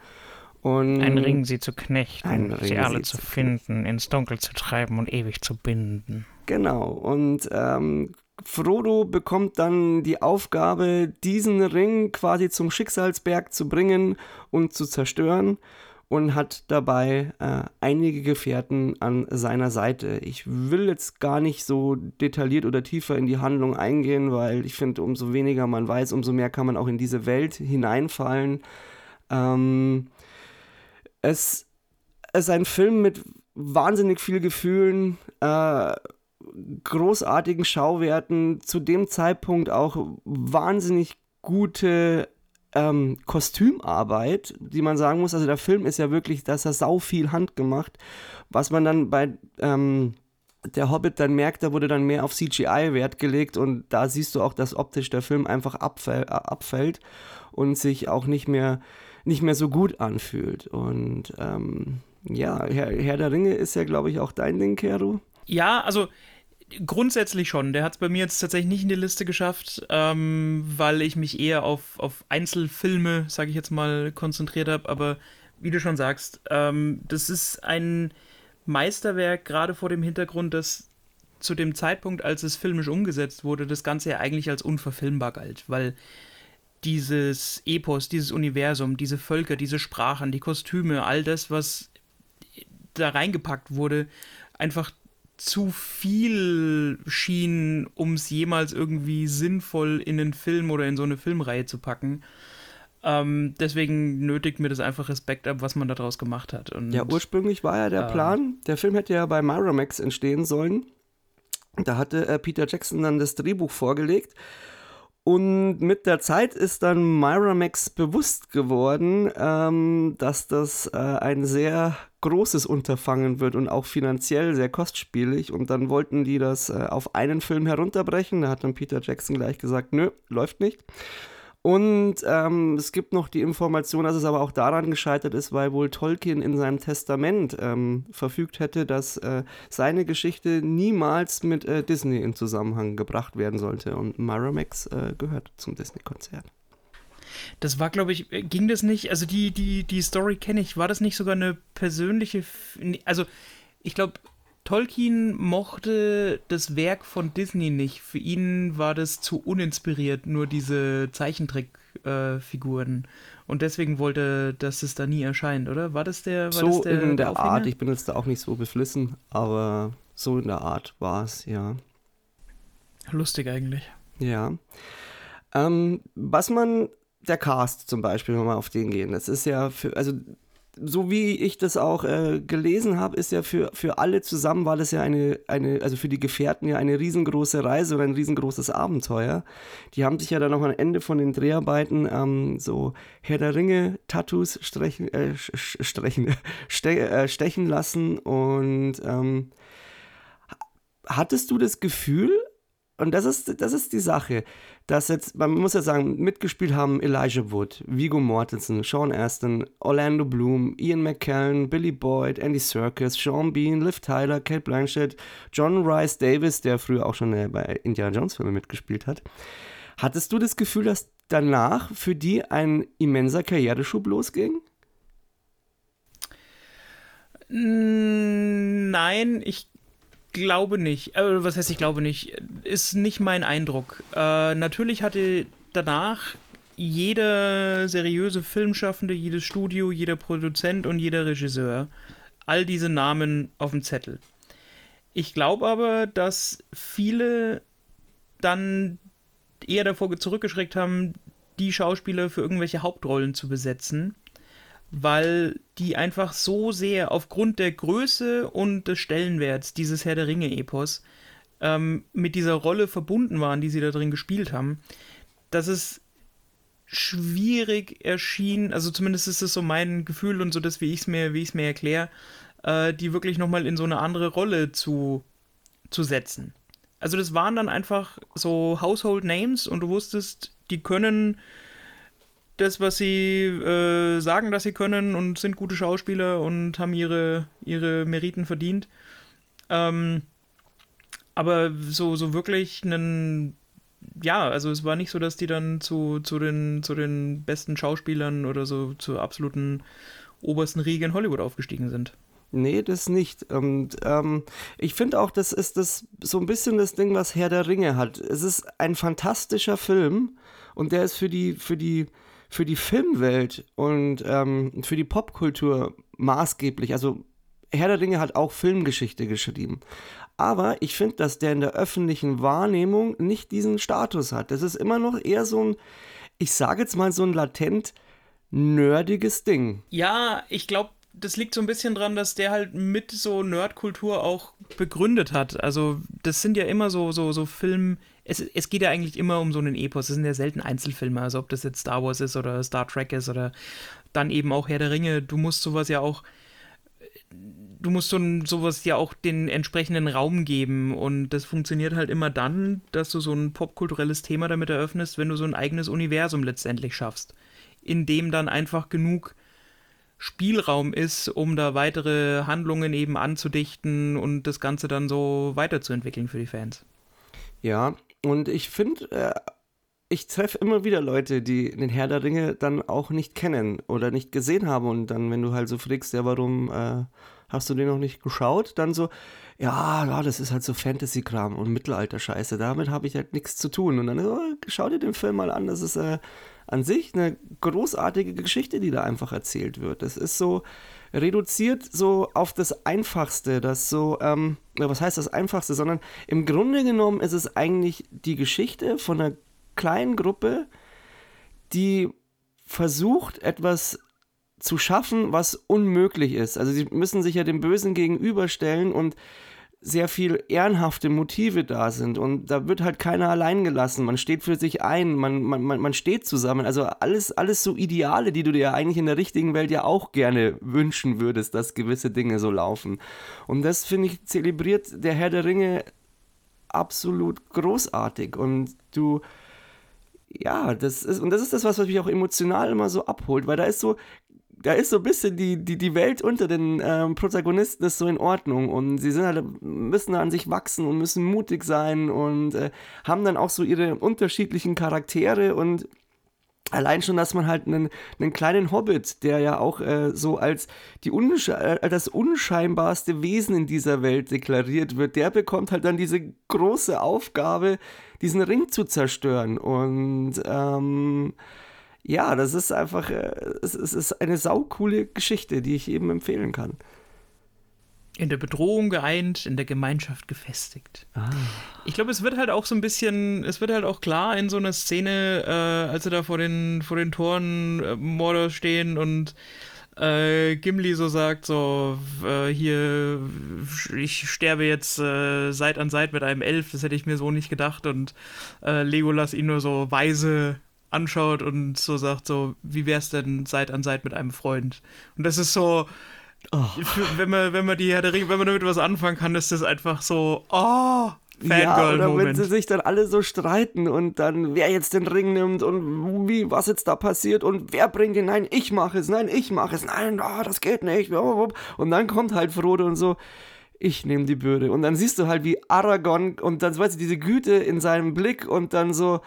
Und ein Ring, sie zu knechten, sie alle sie zu finden, ins Dunkel zu treiben und ewig zu binden. Genau, und ähm, Frodo bekommt dann die Aufgabe, diesen Ring quasi zum Schicksalsberg zu bringen und zu zerstören und hat dabei äh, einige Gefährten an seiner Seite. Ich will jetzt gar nicht so detailliert oder tiefer in die Handlung eingehen, weil ich finde, umso weniger man weiß, umso mehr kann man auch in diese Welt hineinfallen. Ähm, es ist ein Film mit wahnsinnig viel Gefühlen. Äh, großartigen Schauwerten, zu dem Zeitpunkt auch wahnsinnig gute ähm, Kostümarbeit, die man sagen muss. Also der Film ist ja wirklich, dass er sau viel handgemacht. Was man dann bei ähm, der Hobbit dann merkt, da wurde dann mehr auf CGI Wert gelegt und da siehst du auch, dass optisch der Film einfach abfäll, äh, abfällt und sich auch nicht mehr, nicht mehr so gut anfühlt. Und ähm, ja, Herr, Herr der Ringe ist ja, glaube ich, auch dein Ding, Keru. Ja, also grundsätzlich schon. Der hat es bei mir jetzt tatsächlich nicht in die Liste geschafft, ähm, weil ich mich eher auf, auf Einzelfilme, sage ich jetzt mal, konzentriert habe. Aber wie du schon sagst, ähm, das ist ein Meisterwerk, gerade vor dem Hintergrund, dass zu dem Zeitpunkt, als es filmisch umgesetzt wurde, das Ganze ja eigentlich als unverfilmbar galt, weil dieses Epos, dieses Universum, diese Völker, diese Sprachen, die Kostüme, all das, was da reingepackt wurde, einfach zu viel schien, um es jemals irgendwie sinnvoll in einen Film oder in so eine Filmreihe zu packen. Ähm, deswegen nötigt mir das einfach Respekt ab, was man daraus gemacht hat. Und, ja, ursprünglich war ja der äh, Plan, der Film hätte ja bei Miramax entstehen sollen. Da hatte äh, Peter Jackson dann das Drehbuch vorgelegt. Und mit der Zeit ist dann Miramax bewusst geworden, ähm, dass das äh, ein sehr großes Unterfangen wird und auch finanziell sehr kostspielig. Und dann wollten die das äh, auf einen Film herunterbrechen. Da hat dann Peter Jackson gleich gesagt, nö, läuft nicht. Und ähm, es gibt noch die Information, dass es aber auch daran gescheitert ist, weil wohl Tolkien in seinem Testament ähm, verfügt hätte, dass äh, seine Geschichte niemals mit äh, Disney in Zusammenhang gebracht werden sollte. Und Miramax äh, gehört zum Disney-Konzert. Das war, glaube ich, äh, ging das nicht? Also die, die, die Story kenne ich. War das nicht sogar eine persönliche. Also ich glaube, Tolkien mochte das Werk von Disney nicht. Für ihn war das zu uninspiriert, nur diese Zeichentrickfiguren. Äh, und deswegen wollte, dass es da nie erscheint, oder? War das der? War so das der, in der, der Art. Ich bin jetzt da auch nicht so beflissen, aber so in der Art war es, ja. Lustig eigentlich. Ja. Ähm, was man, der Cast zum Beispiel, wenn wir mal auf den gehen, das ist ja für, also so wie ich das auch äh, gelesen habe, ist ja für, für alle zusammen war das ja eine, eine, also für die Gefährten ja eine riesengroße Reise oder ein riesengroßes Abenteuer. Die haben sich ja dann noch am Ende von den Dreharbeiten ähm, so Herr der Ringe Tattoos strechen, äh, strechen, [LAUGHS] ste äh, stechen lassen und ähm, hattest du das Gefühl, und das ist, das ist die Sache, dass jetzt, man muss ja sagen, mitgespielt haben Elijah Wood, Vigo Mortensen, Sean Astin, Orlando Bloom, Ian McKellen, Billy Boyd, Andy Serkis, Sean Bean, Liv Tyler, Kate Blanchett, John Rice Davis, der früher auch schon äh, bei Indiana Jones Filmen mitgespielt hat. Hattest du das Gefühl, dass danach für die ein immenser Karriereschub losging? Nein, ich glaube nicht. Äh, was heißt, ich glaube nicht? Ist nicht mein Eindruck. Äh, natürlich hatte danach jeder seriöse Filmschaffende, jedes Studio, jeder Produzent und jeder Regisseur all diese Namen auf dem Zettel. Ich glaube aber, dass viele dann eher davor zurückgeschreckt haben, die Schauspieler für irgendwelche Hauptrollen zu besetzen, weil die einfach so sehr aufgrund der Größe und des Stellenwerts dieses Herr der Ringe-Epos ähm, mit dieser Rolle verbunden waren, die sie da drin gespielt haben, dass es schwierig erschien, also zumindest ist es so mein Gefühl und so das, wie ich es mir, mir erkläre, äh, die wirklich nochmal in so eine andere Rolle zu, zu setzen. Also das waren dann einfach so Household Names und du wusstest, die können das, was sie äh, sagen, dass sie können und sind gute Schauspieler und haben ihre, ihre Meriten verdient. Ähm, aber so, so wirklich einen, ja, also es war nicht so, dass die dann zu, zu, den, zu den besten Schauspielern oder so zur absoluten obersten Riege in Hollywood aufgestiegen sind. Nee, das nicht. Und ähm, ich finde auch, das ist das so ein bisschen das Ding, was Herr der Ringe hat. Es ist ein fantastischer Film und der ist für die, für die, für die Filmwelt und ähm, für die Popkultur maßgeblich. Also Herr der Ringe hat auch Filmgeschichte geschrieben. Aber ich finde, dass der in der öffentlichen Wahrnehmung nicht diesen Status hat. Das ist immer noch eher so ein, ich sage jetzt mal so ein latent nerdiges Ding. Ja, ich glaube, das liegt so ein bisschen dran, dass der halt mit so Nerdkultur auch begründet hat. Also, das sind ja immer so, so, so Film, es, es geht ja eigentlich immer um so einen Epos. Es sind ja selten Einzelfilme, also ob das jetzt Star Wars ist oder Star Trek ist oder dann eben auch Herr der Ringe. Du musst sowas ja auch, du musst so, sowas ja auch den entsprechenden Raum geben und das funktioniert halt immer dann, dass du so ein popkulturelles Thema damit eröffnest, wenn du so ein eigenes Universum letztendlich schaffst, in dem dann einfach genug Spielraum ist, um da weitere Handlungen eben anzudichten und das Ganze dann so weiterzuentwickeln für die Fans. Ja, und ich finde, äh, ich treffe immer wieder Leute, die den Herr der Ringe dann auch nicht kennen oder nicht gesehen haben. Und dann, wenn du halt so fragst, ja, warum äh, hast du den noch nicht geschaut? Dann so, ja, ja das ist halt so Fantasy-Kram und Mittelalter-Scheiße, damit habe ich halt nichts zu tun. Und dann so, schau dir den Film mal an, das ist äh, an sich eine großartige Geschichte, die da einfach erzählt wird. Das ist so reduziert so auf das Einfachste, das so, ähm, was heißt das Einfachste, sondern im Grunde genommen ist es eigentlich die Geschichte von einer kleinen Gruppe, die versucht, etwas zu schaffen, was unmöglich ist. Also sie müssen sich ja dem Bösen gegenüberstellen und sehr viel ehrenhafte Motive da sind und da wird halt keiner allein gelassen. Man steht für sich ein, man, man, man steht zusammen. Also alles, alles so Ideale, die du dir eigentlich in der richtigen Welt ja auch gerne wünschen würdest, dass gewisse Dinge so laufen. Und das, finde ich, zelebriert der Herr der Ringe absolut großartig. Und du, ja, das ist, und das ist das, was mich auch emotional immer so abholt, weil da ist so da ist so ein bisschen die, die, die Welt unter den ähm, Protagonisten ist so in Ordnung und sie sind halt, müssen an sich wachsen und müssen mutig sein und äh, haben dann auch so ihre unterschiedlichen Charaktere und Allein schon, dass man halt einen, einen kleinen Hobbit, der ja auch äh, so als die unsche äh, das unscheinbarste Wesen in dieser Welt deklariert wird, der bekommt halt dann diese große Aufgabe, diesen Ring zu zerstören. Und ähm, ja, das ist einfach, äh, es, ist eine saukoole Geschichte, die ich eben empfehlen kann. In der Bedrohung geeint, in der Gemeinschaft gefestigt. Ah. Ich glaube, es wird halt auch so ein bisschen, es wird halt auch klar in so einer Szene, äh, als sie da vor den, vor den Toren äh, Mordor stehen und äh, Gimli so sagt, so, äh, hier, ich sterbe jetzt äh, Seit an Seit mit einem Elf, das hätte ich mir so nicht gedacht und äh, Legolas ihn nur so weise anschaut und so sagt so, wie wär's denn Seit an Seit mit einem Freund? Und das ist so, oh. wenn man, wenn man die Herr der Ringe, wenn man damit was anfangen kann, ist das einfach so, oh, ja, oder wenn sie sich dann alle so streiten und dann wer jetzt den Ring nimmt und wie, was jetzt da passiert und wer bringt ihn, nein, ich mache es, nein, ich mache es, nein, oh, das geht nicht. Und dann kommt halt Frodo und so, ich nehme die Bürde. Und dann siehst du halt wie Aragorn und dann, weißt du, diese Güte in seinem Blick und dann so,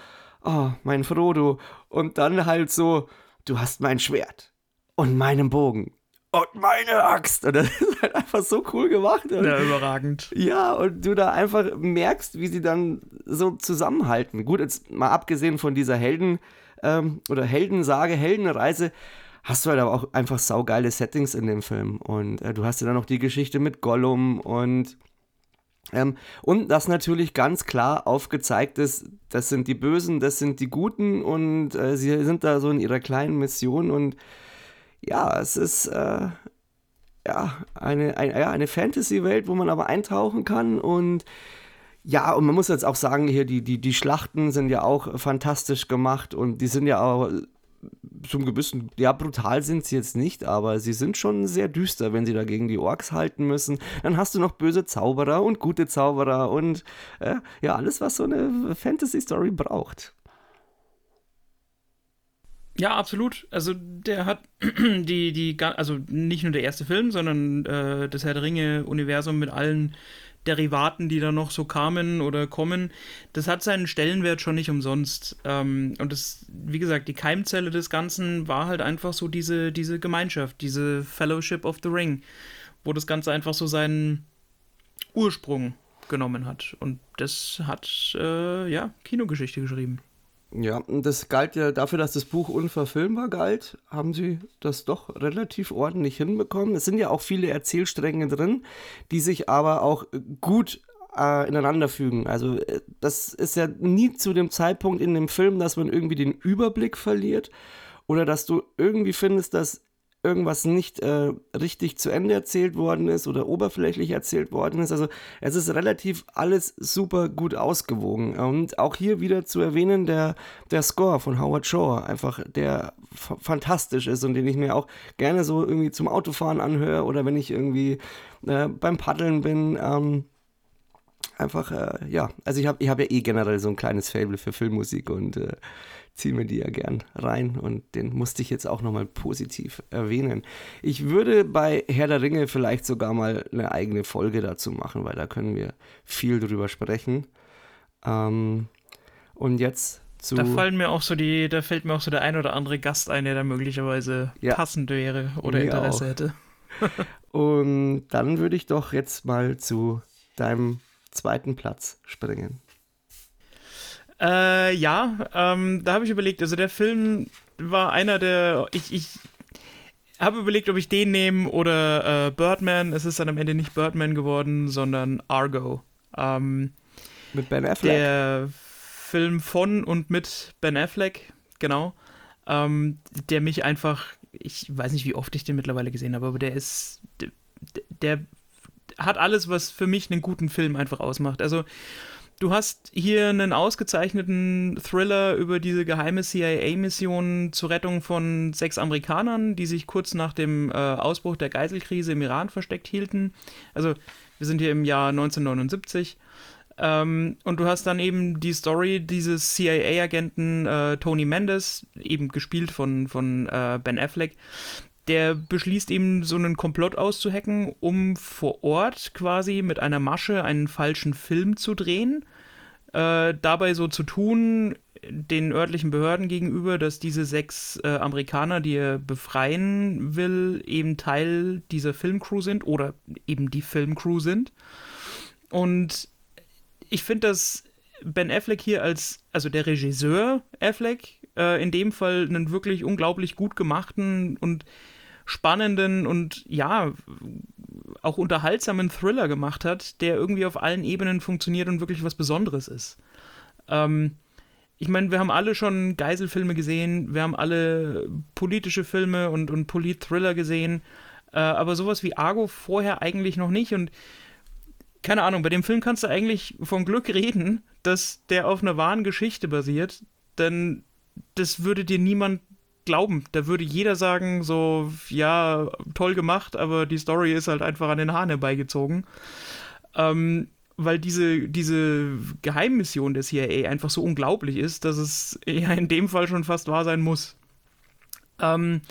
oh, mein Frodo. Und dann halt so, du hast mein Schwert und meinen Bogen und meine Axt. Und das ist halt einfach so cool gemacht. Und, ja, überragend. Ja, und du da einfach merkst, wie sie dann so zusammenhalten. Gut, jetzt mal abgesehen von dieser Helden- ähm, oder Heldensage, Heldenreise, hast du halt aber auch einfach saugeile Settings in dem Film. Und äh, du hast ja dann noch die Geschichte mit Gollum und ähm, und das natürlich ganz klar aufgezeigt ist, das sind die Bösen, das sind die Guten und äh, sie sind da so in ihrer kleinen Mission und ja, es ist äh, ja, eine, ein, ja, eine Fantasy-Welt, wo man aber eintauchen kann und ja, und man muss jetzt auch sagen, hier, die, die, die Schlachten sind ja auch fantastisch gemacht und die sind ja auch zum gewissen, ja, brutal sind sie jetzt nicht, aber sie sind schon sehr düster, wenn sie dagegen die Orks halten müssen. Dann hast du noch böse Zauberer und gute Zauberer und äh, ja, alles, was so eine Fantasy-Story braucht. Ja, absolut. Also der hat [CLEARS THROAT] die, die, also nicht nur der erste Film, sondern äh, das Herr der Ringe-Universum mit allen Derivaten, die da noch so kamen oder kommen, das hat seinen Stellenwert schon nicht umsonst. Ähm, und das, wie gesagt, die Keimzelle des Ganzen war halt einfach so diese, diese Gemeinschaft, diese Fellowship of the Ring, wo das Ganze einfach so seinen Ursprung genommen hat. Und das hat, äh, ja, Kinogeschichte geschrieben. Ja, und das galt ja dafür, dass das Buch unverfilmbar galt, haben sie das doch relativ ordentlich hinbekommen. Es sind ja auch viele Erzählstränge drin, die sich aber auch gut äh, ineinander fügen. Also äh, das ist ja nie zu dem Zeitpunkt in dem Film, dass man irgendwie den Überblick verliert oder dass du irgendwie findest, dass irgendwas nicht äh, richtig zu Ende erzählt worden ist oder oberflächlich erzählt worden ist. Also es ist relativ alles super gut ausgewogen. Und auch hier wieder zu erwähnen, der, der Score von Howard Shore, einfach der fantastisch ist und den ich mir auch gerne so irgendwie zum Autofahren anhöre oder wenn ich irgendwie äh, beim Paddeln bin. Ähm, einfach, äh, ja, also ich habe ich hab ja eh generell so ein kleines Fable für Filmmusik und äh, ziehe mir die ja gern rein und den musste ich jetzt auch nochmal positiv erwähnen. Ich würde bei Herr der Ringe vielleicht sogar mal eine eigene Folge dazu machen, weil da können wir viel drüber sprechen. Ähm, und jetzt zu. Da fallen mir auch so die, da fällt mir auch so der ein oder andere Gast ein, der da möglicherweise ja, passend wäre oder Interesse auch. hätte. [LAUGHS] [LAUGHS] Und dann würde ich doch jetzt mal zu deinem zweiten Platz springen. Äh, ja, ähm, da habe ich überlegt, also der Film war einer der, ich, ich habe überlegt, ob ich den nehme oder äh, Birdman. Es ist dann am Ende nicht Birdman geworden, sondern Argo. Ähm, mit Ben Affleck? Der Film von und mit Ben Affleck, genau. Ähm, der mich einfach, ich weiß nicht, wie oft ich den mittlerweile gesehen habe, aber der ist, der, der hat alles, was für mich einen guten Film einfach ausmacht. Also, du hast hier einen ausgezeichneten Thriller über diese geheime CIA-Mission zur Rettung von sechs Amerikanern, die sich kurz nach dem äh, Ausbruch der Geiselkrise im Iran versteckt hielten. Also, wir sind hier im Jahr 1979. Ähm, und du hast dann eben die Story dieses CIA-Agenten äh, Tony Mendes, eben gespielt von, von äh, Ben Affleck, der beschließt eben so einen Komplott auszuhacken, um vor Ort quasi mit einer Masche einen falschen Film zu drehen. Äh, dabei so zu tun, den örtlichen Behörden gegenüber, dass diese sechs äh, Amerikaner, die er befreien will, eben Teil dieser Filmcrew sind oder eben die Filmcrew sind. Und ich finde, dass Ben Affleck hier als, also der Regisseur Affleck, äh, in dem Fall einen wirklich unglaublich gut gemachten und spannenden und ja, auch unterhaltsamen Thriller gemacht hat, der irgendwie auf allen Ebenen funktioniert und wirklich was Besonderes ist. Ähm, ich meine, wir haben alle schon Geiselfilme gesehen, wir haben alle politische Filme und, und Polit-Thriller gesehen, äh, aber sowas wie Argo vorher eigentlich noch nicht und keine Ahnung, bei dem Film kannst du eigentlich vom Glück reden, dass der auf einer wahren Geschichte basiert, denn das würde dir niemand glauben. Da würde jeder sagen, so, ja, toll gemacht, aber die Story ist halt einfach an den Haaren herbeigezogen. Ähm, weil diese, diese Geheimmission der CIA einfach so unglaublich ist, dass es ja in dem Fall schon fast wahr sein muss. Ähm,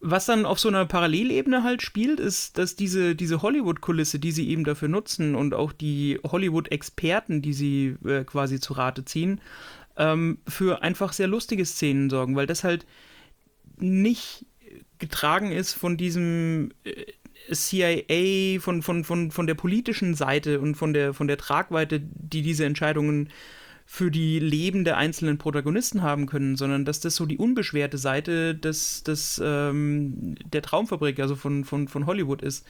was dann auf so einer Parallelebene halt spielt, ist, dass diese, diese Hollywood-Kulisse, die sie eben dafür nutzen und auch die Hollywood-Experten, die sie äh, quasi zu Rate ziehen, ähm, für einfach sehr lustige Szenen sorgen, weil das halt nicht getragen ist von diesem äh, CIA, von, von, von, von der politischen Seite und von der, von der Tragweite, die diese Entscheidungen für die Leben der einzelnen Protagonisten haben können, sondern dass das so die unbeschwerte Seite des, des, ähm, der Traumfabrik, also von, von, von Hollywood ist.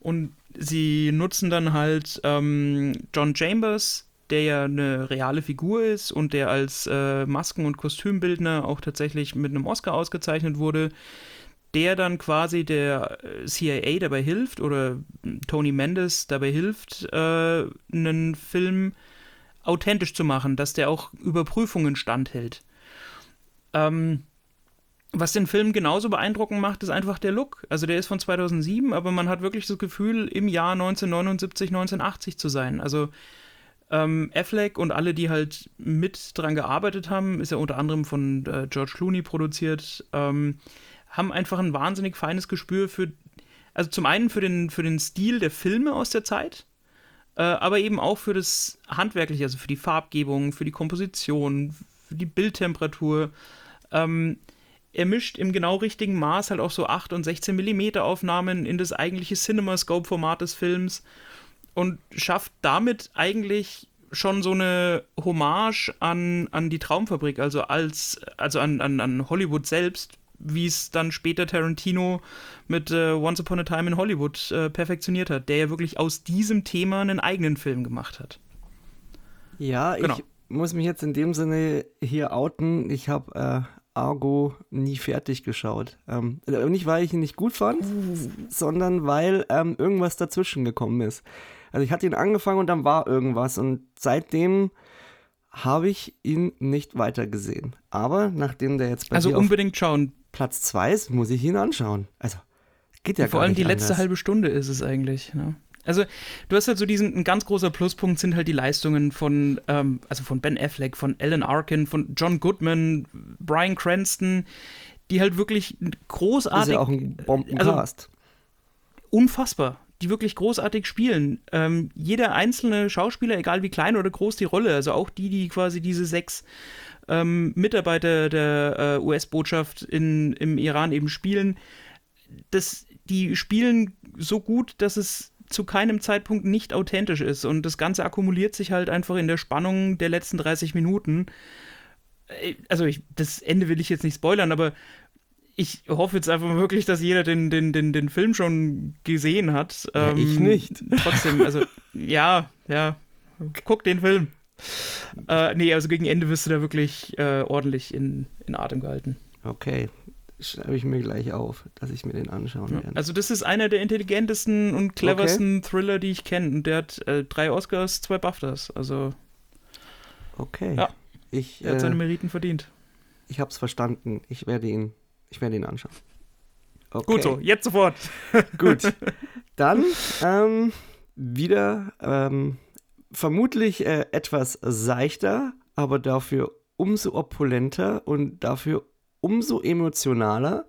Und sie nutzen dann halt ähm, John Chambers, der ja eine reale Figur ist und der als äh, Masken- und Kostümbildner auch tatsächlich mit einem Oscar ausgezeichnet wurde, der dann quasi der äh, CIA dabei hilft oder Tony Mendes dabei hilft, äh, einen Film authentisch zu machen, dass der auch Überprüfungen standhält. Ähm, was den Film genauso beeindruckend macht, ist einfach der Look. Also der ist von 2007, aber man hat wirklich das Gefühl, im Jahr 1979, 1980 zu sein. Also ähm, Affleck und alle, die halt mit dran gearbeitet haben, ist ja unter anderem von äh, George Clooney produziert, ähm, haben einfach ein wahnsinnig feines Gespür für, also zum einen für den, für den Stil der Filme aus der Zeit, äh, aber eben auch für das Handwerkliche, also für die Farbgebung, für die Komposition, für die Bildtemperatur. Ähm, er mischt im genau richtigen Maß halt auch so 8 und 16 mm Aufnahmen in das eigentliche CinemaScope-Format des Films und schafft damit eigentlich schon so eine Hommage an, an die Traumfabrik, also als, also an, an, an Hollywood selbst, wie es dann später Tarantino mit äh, Once Upon a Time in Hollywood äh, perfektioniert hat, der ja wirklich aus diesem Thema einen eigenen Film gemacht hat. Ja, genau. ich muss mich jetzt in dem Sinne hier outen. Ich habe äh, Argo nie fertig geschaut. Ähm, nicht, weil ich ihn nicht gut fand, uh. sondern weil ähm, irgendwas dazwischen gekommen ist. Also ich hatte ihn angefangen und dann war irgendwas und seitdem habe ich ihn nicht weitergesehen. Aber nachdem der jetzt bei also unbedingt schauen. Platz 2 ist, muss ich ihn anschauen. Also geht ja Vor allem die letzte anders. halbe Stunde ist es eigentlich. Ne? Also du hast halt so diesen, ein ganz großer Pluspunkt sind halt die Leistungen von, ähm, also von Ben Affleck, von Alan Arkin, von John Goodman, Brian Cranston, die halt wirklich großartig. Ist ja auch ein Bombencast. Also, unfassbar die wirklich großartig spielen. Ähm, jeder einzelne Schauspieler, egal wie klein oder groß die Rolle, also auch die, die quasi diese sechs ähm, Mitarbeiter der äh, US-Botschaft im Iran eben spielen, das, die spielen so gut, dass es zu keinem Zeitpunkt nicht authentisch ist. Und das Ganze akkumuliert sich halt einfach in der Spannung der letzten 30 Minuten. Äh, also, ich, das Ende will ich jetzt nicht spoilern, aber ich hoffe jetzt einfach wirklich, dass jeder den, den, den, den Film schon gesehen hat. Ja, ähm, ich nicht. Trotzdem, also, [LAUGHS] ja, ja, guck den Film. Äh, nee, also gegen Ende wirst du da wirklich äh, ordentlich in, in Atem gehalten. Okay, schreibe ich mir gleich auf, dass ich mir den anschauen ja. werde. Also das ist einer der intelligentesten und cleversten okay. Thriller, die ich kenne. Und der hat äh, drei Oscars, zwei BAFTAs. Also okay. Ja, ich, er hat seine äh, Meriten verdient. Ich habe es verstanden. Ich werde ihn, ich werde ihn anschauen. Okay. Gut so, jetzt sofort. Gut. [LAUGHS] Dann ähm, wieder ähm, vermutlich äh, etwas seichter, aber dafür umso opulenter und dafür umso emotionaler.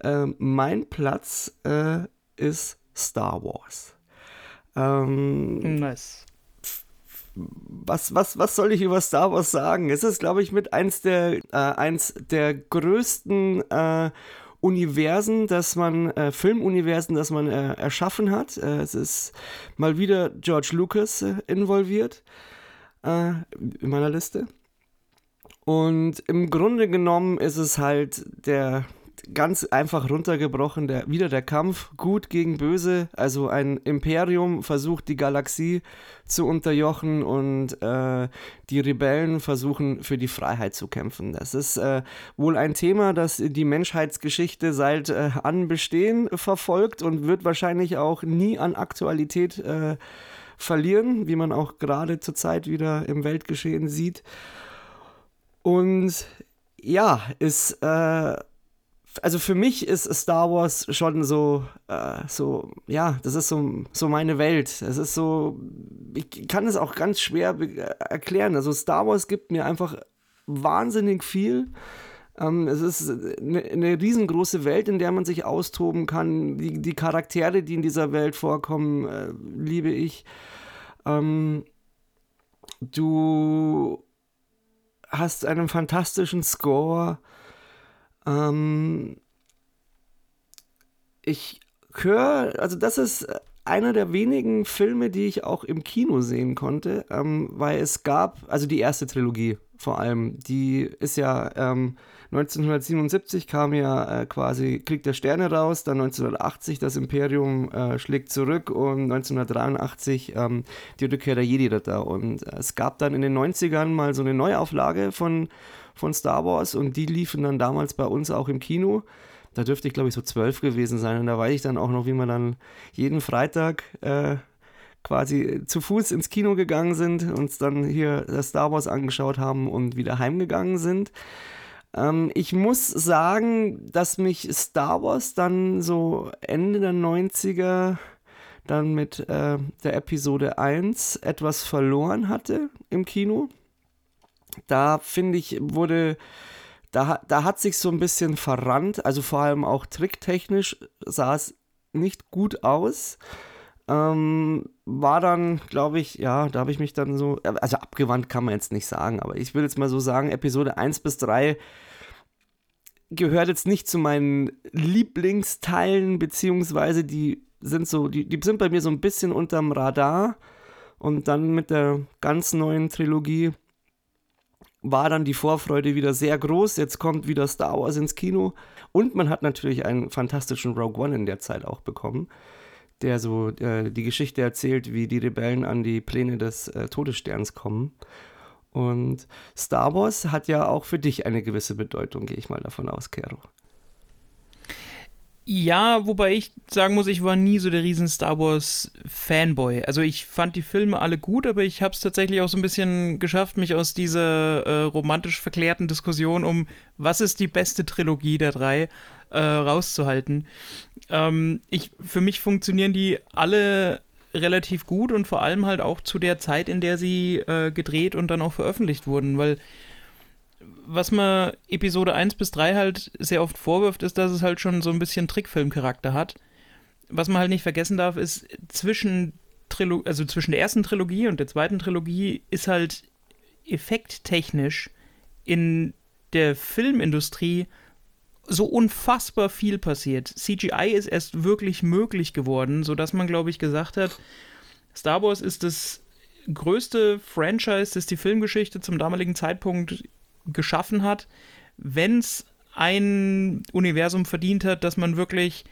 Äh, mein Platz äh, ist Star Wars. Ähm, nice. Was, was, was soll ich über Star Wars sagen? Es ist, glaube ich, mit eins der, äh, eins der größten äh, Universen, das man, äh, Filmuniversen, das man äh, erschaffen hat. Äh, es ist mal wieder George Lucas äh, involviert äh, in meiner Liste. Und im Grunde genommen ist es halt der ganz einfach runtergebrochen, der, wieder der Kampf gut gegen böse. Also ein Imperium versucht die Galaxie zu unterjochen und äh, die Rebellen versuchen für die Freiheit zu kämpfen. Das ist äh, wohl ein Thema, das die Menschheitsgeschichte seit äh, Anbestehen verfolgt und wird wahrscheinlich auch nie an Aktualität äh, verlieren, wie man auch gerade zurzeit wieder im Weltgeschehen sieht. Und ja, ist, äh, also für mich ist Star Wars schon so, äh, so, ja, das ist so, so meine Welt. Es ist so, ich kann es auch ganz schwer erklären. Also Star Wars gibt mir einfach wahnsinnig viel. Ähm, es ist eine, eine, riesengroße Welt, in der man sich austoben kann. Die, die Charaktere, die in dieser Welt vorkommen, äh, liebe ich. Ähm, du hast einen fantastischen Score. Ähm, ich höre, also das ist einer der wenigen Filme, die ich auch im Kino sehen konnte, ähm, weil es gab, also die erste Trilogie vor allem, die ist ja ähm, 1977 kam ja äh, quasi Krieg der Sterne raus, dann 1980 das Imperium äh, schlägt zurück und 1983 ähm, die Rückkehr der Jedi-Ritter. Und äh, es gab dann in den 90ern mal so eine Neuauflage von, von Star Wars und die liefen dann damals bei uns auch im Kino. Da dürfte ich, glaube ich, so zwölf gewesen sein. Und da weiß ich dann auch noch, wie wir dann jeden Freitag äh, quasi zu Fuß ins Kino gegangen sind, uns dann hier Star Wars angeschaut haben und wieder heimgegangen sind. Ähm, ich muss sagen, dass mich Star Wars dann so Ende der 90er dann mit äh, der Episode 1 etwas verloren hatte im Kino. Da finde ich, wurde, da, da hat sich so ein bisschen verrannt, also vor allem auch tricktechnisch sah es nicht gut aus. Ähm, war dann, glaube ich, ja, da habe ich mich dann so, also abgewandt kann man jetzt nicht sagen, aber ich will jetzt mal so sagen, Episode 1 bis 3 gehört jetzt nicht zu meinen Lieblingsteilen, beziehungsweise die sind so, die, die sind bei mir so ein bisschen unterm Radar. Und dann mit der ganz neuen Trilogie war dann die Vorfreude wieder sehr groß. Jetzt kommt wieder Star Wars ins Kino. Und man hat natürlich einen fantastischen Rogue One in der Zeit auch bekommen der so äh, die Geschichte erzählt, wie die Rebellen an die Pläne des äh, Todessterns kommen. Und Star Wars hat ja auch für dich eine gewisse Bedeutung, gehe ich mal davon aus, Kero. Ja, wobei ich sagen muss, ich war nie so der riesen Star Wars Fanboy. Also ich fand die Filme alle gut, aber ich habe es tatsächlich auch so ein bisschen geschafft, mich aus dieser äh, romantisch verklärten Diskussion um, was ist die beste Trilogie der drei, äh, rauszuhalten. Ähm, ich, für mich funktionieren die alle relativ gut und vor allem halt auch zu der Zeit, in der sie äh, gedreht und dann auch veröffentlicht wurden, weil was man Episode 1 bis 3 halt sehr oft vorwirft, ist, dass es halt schon so ein bisschen Trickfilmcharakter hat. Was man halt nicht vergessen darf, ist, zwischen, Trilo also zwischen der ersten Trilogie und der zweiten Trilogie ist halt effekttechnisch in der Filmindustrie so unfassbar viel passiert. CGI ist erst wirklich möglich geworden, sodass man, glaube ich, gesagt hat, Star Wars ist das größte Franchise, das die Filmgeschichte zum damaligen Zeitpunkt geschaffen hat, wenn es ein Universum verdient hat, dass man wirklich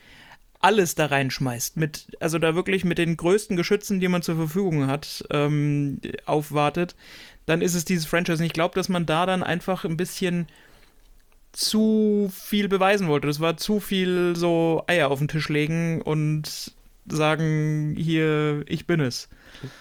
alles da reinschmeißt. Mit, also da wirklich mit den größten Geschützen, die man zur Verfügung hat, ähm, aufwartet, dann ist es dieses Franchise. Und ich glaube, dass man da dann einfach ein bisschen zu viel beweisen wollte. Das war zu viel so Eier auf den Tisch legen und sagen, hier, ich bin es.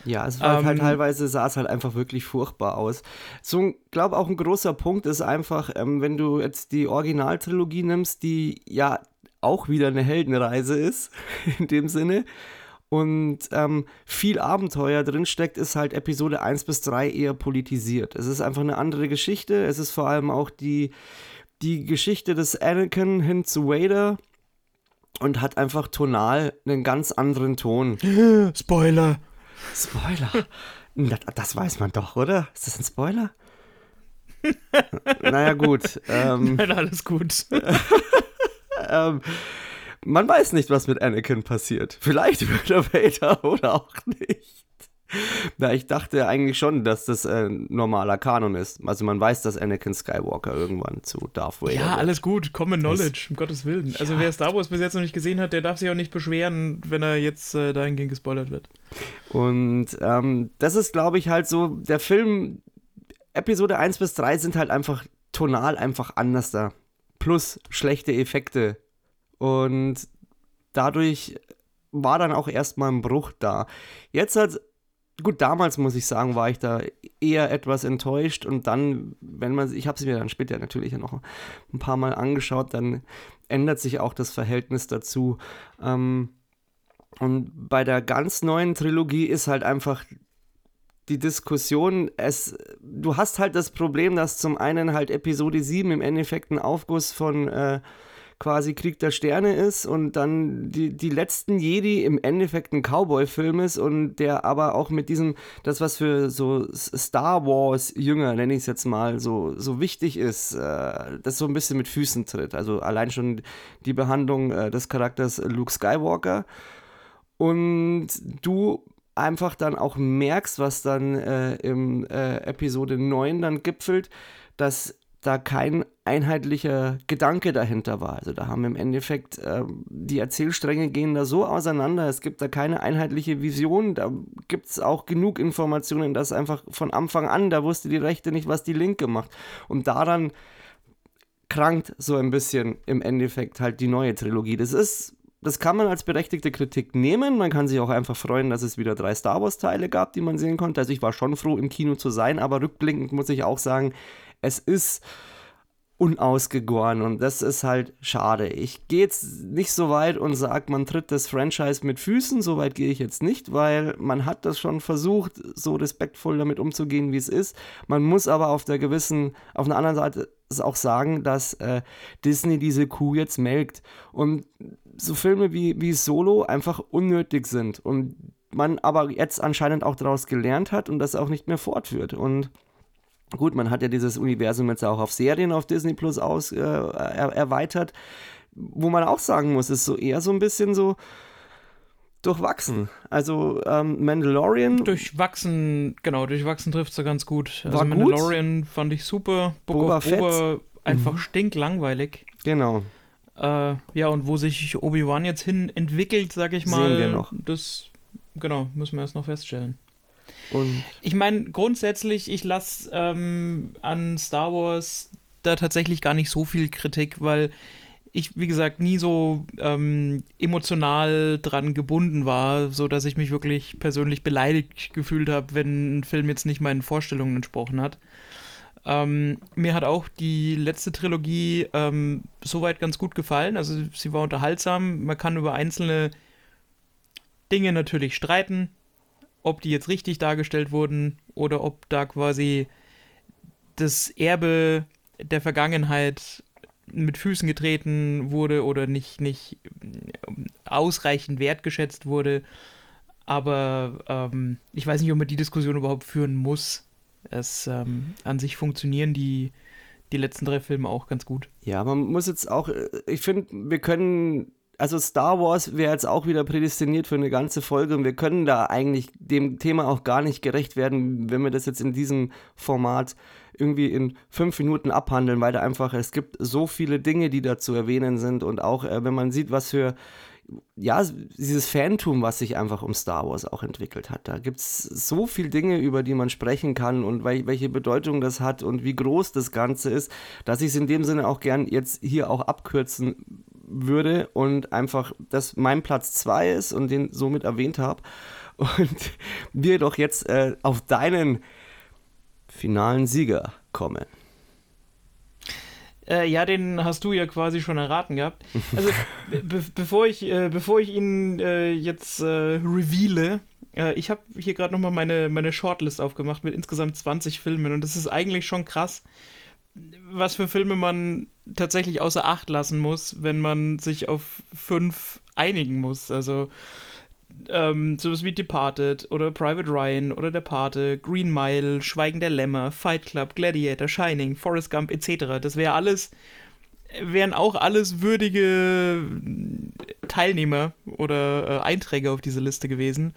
Ja, es war halt ähm, halt teilweise sah es halt einfach wirklich furchtbar aus. So, glaube auch ein großer Punkt ist einfach, ähm, wenn du jetzt die Originaltrilogie nimmst, die ja auch wieder eine Heldenreise ist, [LAUGHS] in dem Sinne, und ähm, viel Abenteuer drin steckt, ist halt Episode 1 bis 3 eher politisiert. Es ist einfach eine andere Geschichte. Es ist vor allem auch die, die Geschichte des Anakin hin zu Vader und hat einfach tonal einen ganz anderen Ton. [GASPS] Spoiler. Spoiler. Das, das weiß man doch, oder? Ist das ein Spoiler? [LAUGHS] naja, gut. Ähm, Nein, alles gut. [LAUGHS] ähm, man weiß nicht, was mit Anakin passiert. Vielleicht [LAUGHS] wird er Vader oder auch nicht. Na, ich dachte eigentlich schon, dass das ein äh, normaler Kanon ist. Also man weiß, dass Anakin Skywalker irgendwann zu Darth Vader Ja, wird. alles gut. Common Knowledge, um Gottes Willen. Also ja. wer Star Wars bis jetzt noch nicht gesehen hat, der darf sich auch nicht beschweren, wenn er jetzt äh, dahingehend gespoilert wird. Und ähm, das ist, glaube ich, halt so, der Film, Episode 1 bis 3 sind halt einfach tonal einfach anders da. Plus schlechte Effekte. Und dadurch war dann auch erstmal ein Bruch da. Jetzt hat gut, damals muss ich sagen, war ich da eher etwas enttäuscht und dann, wenn man, ich habe es mir dann später natürlich noch ein paar Mal angeschaut, dann ändert sich auch das Verhältnis dazu. Ähm, und bei der ganz neuen Trilogie ist halt einfach die Diskussion, es, du hast halt das Problem, dass zum einen halt Episode 7 im Endeffekt ein Aufguss von äh, quasi Krieg der Sterne ist und dann die, die letzten Jedi im Endeffekt ein Cowboy-Film ist und der aber auch mit diesem, das was für so Star Wars-Jünger, nenne ich es jetzt mal, so, so wichtig ist, äh, das so ein bisschen mit Füßen tritt. Also allein schon die Behandlung äh, des Charakters Luke Skywalker. Und du einfach dann auch merkst, was dann äh, im äh, Episode 9 dann gipfelt, dass da kein einheitlicher Gedanke dahinter war. Also da haben im Endeffekt äh, die Erzählstränge gehen da so auseinander, es gibt da keine einheitliche Vision, da gibt es auch genug Informationen, dass einfach von Anfang an, da wusste die Rechte nicht, was die Linke macht. Und daran krankt so ein bisschen im Endeffekt halt die neue Trilogie. Das ist das kann man als berechtigte Kritik nehmen. Man kann sich auch einfach freuen, dass es wieder drei Star Wars-Teile gab, die man sehen konnte. Also ich war schon froh, im Kino zu sein, aber rückblickend muss ich auch sagen, es ist unausgegoren und das ist halt schade. Ich gehe jetzt nicht so weit und sage, man tritt das Franchise mit Füßen, so weit gehe ich jetzt nicht, weil man hat das schon versucht, so respektvoll damit umzugehen, wie es ist. Man muss aber auf der gewissen, auf der anderen Seite auch sagen, dass äh, Disney diese Kuh jetzt melkt und so Filme wie, wie Solo einfach unnötig sind und man aber jetzt anscheinend auch daraus gelernt hat und das auch nicht mehr fortführt und Gut, man hat ja dieses Universum jetzt auch auf Serien auf Disney Plus aus, äh, er, erweitert, wo man auch sagen muss, ist so eher so ein bisschen so durchwachsen. Also ähm, Mandalorian. Durchwachsen, genau, durchwachsen trifft es ja ganz gut. Also Mandalorian gut. fand ich super. Book Boba of Fett. Boba einfach mhm. stinklangweilig. Genau. Äh, ja, und wo sich Obi-Wan jetzt hin entwickelt, sag ich mal, Sehen wir noch. das genau, müssen wir erst noch feststellen. Und ich meine, grundsätzlich, ich lasse ähm, an Star Wars da tatsächlich gar nicht so viel Kritik, weil ich, wie gesagt, nie so ähm, emotional dran gebunden war, so dass ich mich wirklich persönlich beleidigt gefühlt habe, wenn ein Film jetzt nicht meinen Vorstellungen entsprochen hat. Ähm, mir hat auch die letzte Trilogie ähm, soweit ganz gut gefallen. Also sie war unterhaltsam. Man kann über einzelne Dinge natürlich streiten ob die jetzt richtig dargestellt wurden oder ob da quasi das Erbe der Vergangenheit mit Füßen getreten wurde oder nicht, nicht ausreichend wertgeschätzt wurde. Aber ähm, ich weiß nicht, ob man die Diskussion überhaupt führen muss. Es, ähm, an sich funktionieren die, die letzten drei Filme auch ganz gut. Ja, man muss jetzt auch, äh, ich finde, wir können also Star Wars wäre jetzt auch wieder prädestiniert für eine ganze Folge und wir können da eigentlich dem Thema auch gar nicht gerecht werden, wenn wir das jetzt in diesem Format irgendwie in fünf Minuten abhandeln, weil da einfach, es gibt so viele Dinge, die da zu erwähnen sind und auch, äh, wenn man sieht, was für ja, dieses Fantum, was sich einfach um Star Wars auch entwickelt hat. Da gibt es so viele Dinge, über die man sprechen kann und welche Bedeutung das hat und wie groß das Ganze ist, dass ich es in dem Sinne auch gern jetzt hier auch abkürzen würde und einfach das mein Platz 2 ist und den somit erwähnt habe. Und [LAUGHS] wir doch jetzt äh, auf deinen finalen Sieger kommen. Äh, ja, den hast du ja quasi schon erraten gehabt. Also, be bevor, ich, äh, bevor ich ihn äh, jetzt äh, reveale, äh, ich habe hier gerade nochmal meine, meine Shortlist aufgemacht mit insgesamt 20 Filmen und das ist eigentlich schon krass, was für Filme man tatsächlich außer Acht lassen muss, wenn man sich auf fünf einigen muss. Also ähm, sowas wie Departed oder Private Ryan oder Der Pate, Green Mile, Schweigen der Lämmer, Fight Club, Gladiator, Shining, Forrest Gump etc. Das wäre alles, wären auch alles würdige Teilnehmer oder äh, Einträge auf diese Liste gewesen.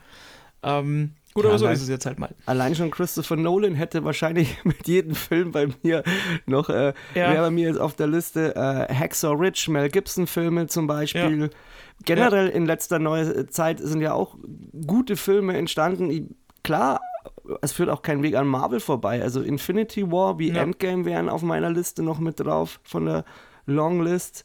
Ähm, Gut, ja, aber so ist es jetzt halt mal. Allein schon Christopher Nolan hätte wahrscheinlich [LAUGHS] mit jedem Film bei mir noch, äh, ja. wäre bei mir jetzt auf der Liste äh, Hacksaw Ridge, Mel Gibson Filme zum Beispiel. Ja. Generell in letzter neue Zeit sind ja auch gute Filme entstanden. Klar, es führt auch kein Weg an Marvel vorbei. Also Infinity War wie Endgame wären auf meiner Liste noch mit drauf von der Longlist.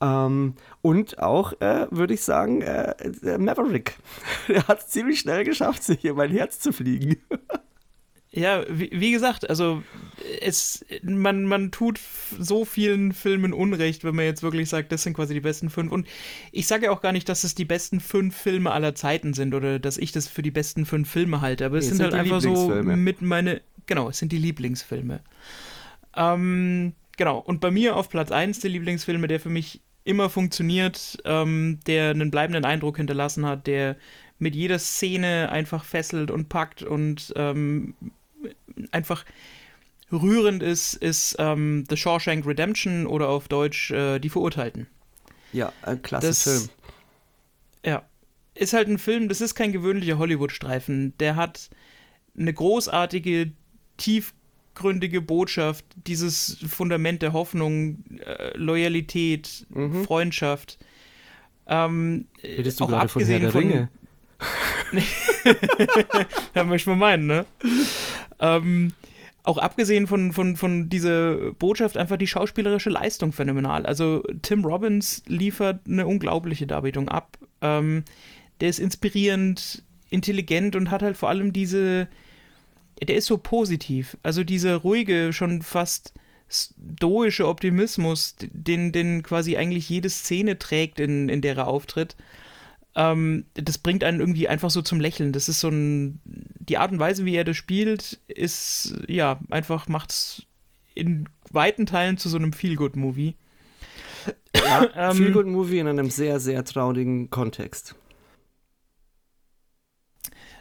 Ähm, und auch, äh, würde ich sagen, äh, Maverick. [LAUGHS] Der hat es ziemlich schnell geschafft, sich hier mein Herz zu fliegen. Ja, wie, wie, gesagt, also es, man, man tut so vielen Filmen Unrecht, wenn man jetzt wirklich sagt, das sind quasi die besten fünf. Und ich sage ja auch gar nicht, dass es die besten fünf Filme aller Zeiten sind oder dass ich das für die besten fünf Filme halte, aber es nee, sind, sind halt einfach so mit meine, genau, es sind die Lieblingsfilme. Ähm, genau, und bei mir auf Platz 1 der Lieblingsfilme, der für mich immer funktioniert, ähm, der einen bleibenden Eindruck hinterlassen hat, der mit jeder Szene einfach fesselt und packt und ähm, einfach rührend ist, ist ähm, The Shawshank Redemption oder auf Deutsch äh, Die Verurteilten. Ja, ein klasse das, Film. Ja. Ist halt ein Film, das ist kein gewöhnlicher Hollywood-Streifen. Der hat eine großartige, tiefgründige Botschaft, dieses Fundament der Hoffnung, äh, Loyalität, mhm. Freundschaft. Ähm, Redest du gerade von Herr der Ringe? [LAUGHS] ja, möchte man meinen, ne? Ähm, auch abgesehen von, von, von dieser Botschaft einfach die schauspielerische Leistung phänomenal. Also Tim Robbins liefert eine unglaubliche Darbietung ab. Ähm, der ist inspirierend, intelligent und hat halt vor allem diese, der ist so positiv. Also dieser ruhige, schon fast stoische Optimismus, den, den quasi eigentlich jede Szene trägt, in, in der er auftritt ähm, das bringt einen irgendwie einfach so zum Lächeln. Das ist so ein, die Art und Weise, wie er das spielt, ist, ja, einfach macht es in weiten Teilen zu so einem Feel-Good-Movie. Ja, ähm, Feel-Good-Movie in einem sehr, sehr traurigen Kontext.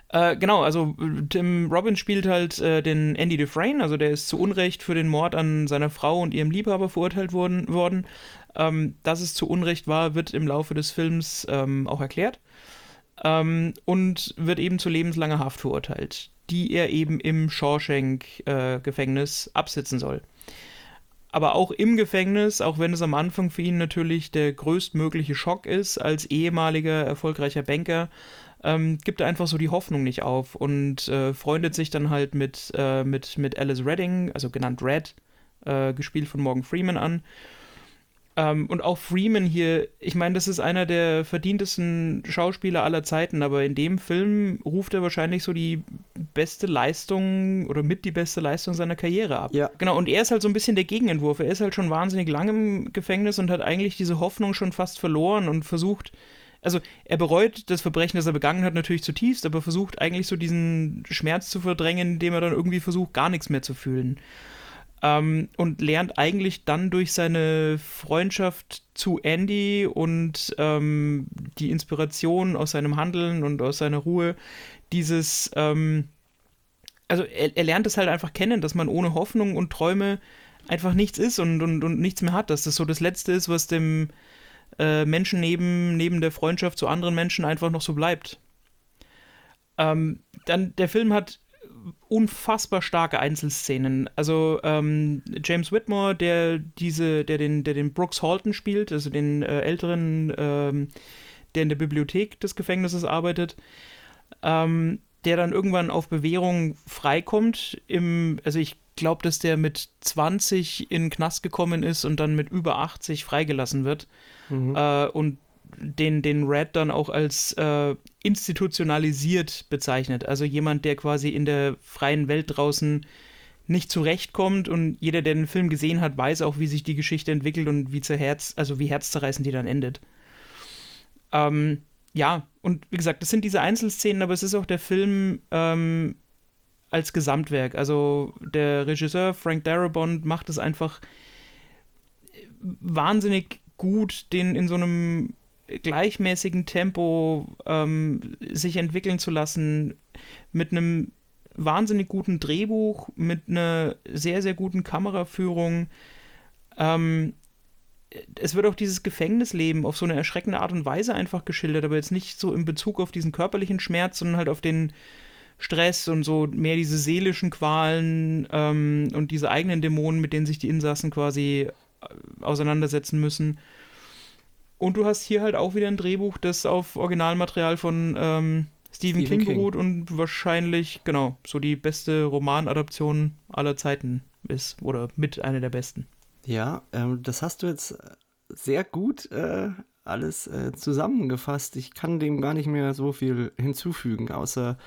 Äh, genau, also Tim Robbins spielt halt äh, den Andy Dufresne, also der ist zu Unrecht für den Mord an seiner Frau und ihrem Liebhaber verurteilt worden. worden. Ähm, dass es zu Unrecht war, wird im Laufe des Films ähm, auch erklärt ähm, und wird eben zu lebenslanger Haft verurteilt, die er eben im Shawshank-Gefängnis äh, absitzen soll. Aber auch im Gefängnis, auch wenn es am Anfang für ihn natürlich der größtmögliche Schock ist, als ehemaliger erfolgreicher Banker, ähm, gibt er einfach so die Hoffnung nicht auf und äh, freundet sich dann halt mit, äh, mit, mit Alice Redding, also genannt Red, äh, gespielt von Morgan Freeman an. Ähm, und auch Freeman hier, ich meine, das ist einer der verdientesten Schauspieler aller Zeiten, aber in dem Film ruft er wahrscheinlich so die beste Leistung oder mit die beste Leistung seiner Karriere ab. Ja. Genau, und er ist halt so ein bisschen der Gegenentwurf. Er ist halt schon wahnsinnig lang im Gefängnis und hat eigentlich diese Hoffnung schon fast verloren und versucht, also er bereut das Verbrechen, das er begangen hat, natürlich zutiefst, aber versucht eigentlich so diesen Schmerz zu verdrängen, indem er dann irgendwie versucht, gar nichts mehr zu fühlen. Ähm, und lernt eigentlich dann durch seine Freundschaft zu Andy und ähm, die Inspiration aus seinem Handeln und aus seiner Ruhe dieses, ähm, also er, er lernt es halt einfach kennen, dass man ohne Hoffnung und Träume einfach nichts ist und, und, und nichts mehr hat, dass das so das Letzte ist, was dem äh, Menschen neben, neben der Freundschaft zu anderen Menschen einfach noch so bleibt. Ähm, dann, der Film hat unfassbar starke Einzelszenen. Also ähm, James Whitmore, der diese, der den, der den Brooks Halton spielt, also den äh, älteren, ähm, der in der Bibliothek des Gefängnisses arbeitet, ähm, der dann irgendwann auf Bewährung freikommt. Im, also ich glaube, dass der mit 20 in den Knast gekommen ist und dann mit über 80 freigelassen wird. Mhm. Äh, und den, den Red dann auch als äh, institutionalisiert bezeichnet. Also jemand, der quasi in der freien Welt draußen nicht zurechtkommt und jeder, der den Film gesehen hat, weiß auch, wie sich die Geschichte entwickelt und wie Herz, also wie herzzerreißend die dann endet. Ähm, ja, und wie gesagt, das sind diese Einzelszenen, aber es ist auch der Film ähm, als Gesamtwerk. Also der Regisseur Frank Darabont macht es einfach wahnsinnig gut, den in so einem gleichmäßigen Tempo ähm, sich entwickeln zu lassen, mit einem wahnsinnig guten Drehbuch, mit einer sehr, sehr guten Kameraführung. Ähm, es wird auch dieses Gefängnisleben auf so eine erschreckende Art und Weise einfach geschildert, aber jetzt nicht so in Bezug auf diesen körperlichen Schmerz, sondern halt auf den Stress und so mehr diese seelischen Qualen ähm, und diese eigenen Dämonen, mit denen sich die Insassen quasi äh, auseinandersetzen müssen. Und du hast hier halt auch wieder ein Drehbuch, das auf Originalmaterial von ähm, Stephen, Stephen King, King beruht und wahrscheinlich, genau, so die beste Romanadaption aller Zeiten ist oder mit einer der besten. Ja, ähm, das hast du jetzt sehr gut äh, alles äh, zusammengefasst. Ich kann dem gar nicht mehr so viel hinzufügen, außer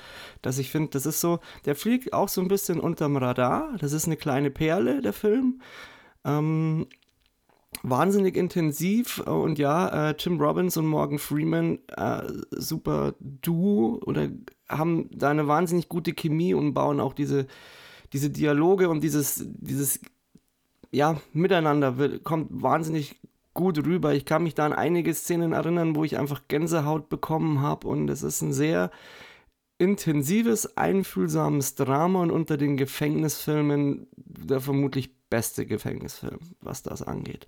dass ich finde, das ist so, der fliegt auch so ein bisschen unterm Radar. Das ist eine kleine Perle, der Film. Ähm, wahnsinnig intensiv und ja, äh, Tim Robbins und Morgan Freeman, äh, super Duo oder haben da eine wahnsinnig gute Chemie und bauen auch diese, diese Dialoge und dieses, dieses ja, Miteinander wird, kommt wahnsinnig gut rüber. Ich kann mich da an einige Szenen erinnern, wo ich einfach Gänsehaut bekommen habe und es ist ein sehr intensives, einfühlsames Drama und unter den Gefängnisfilmen der vermutlich beste Gefängnisfilm, was das angeht.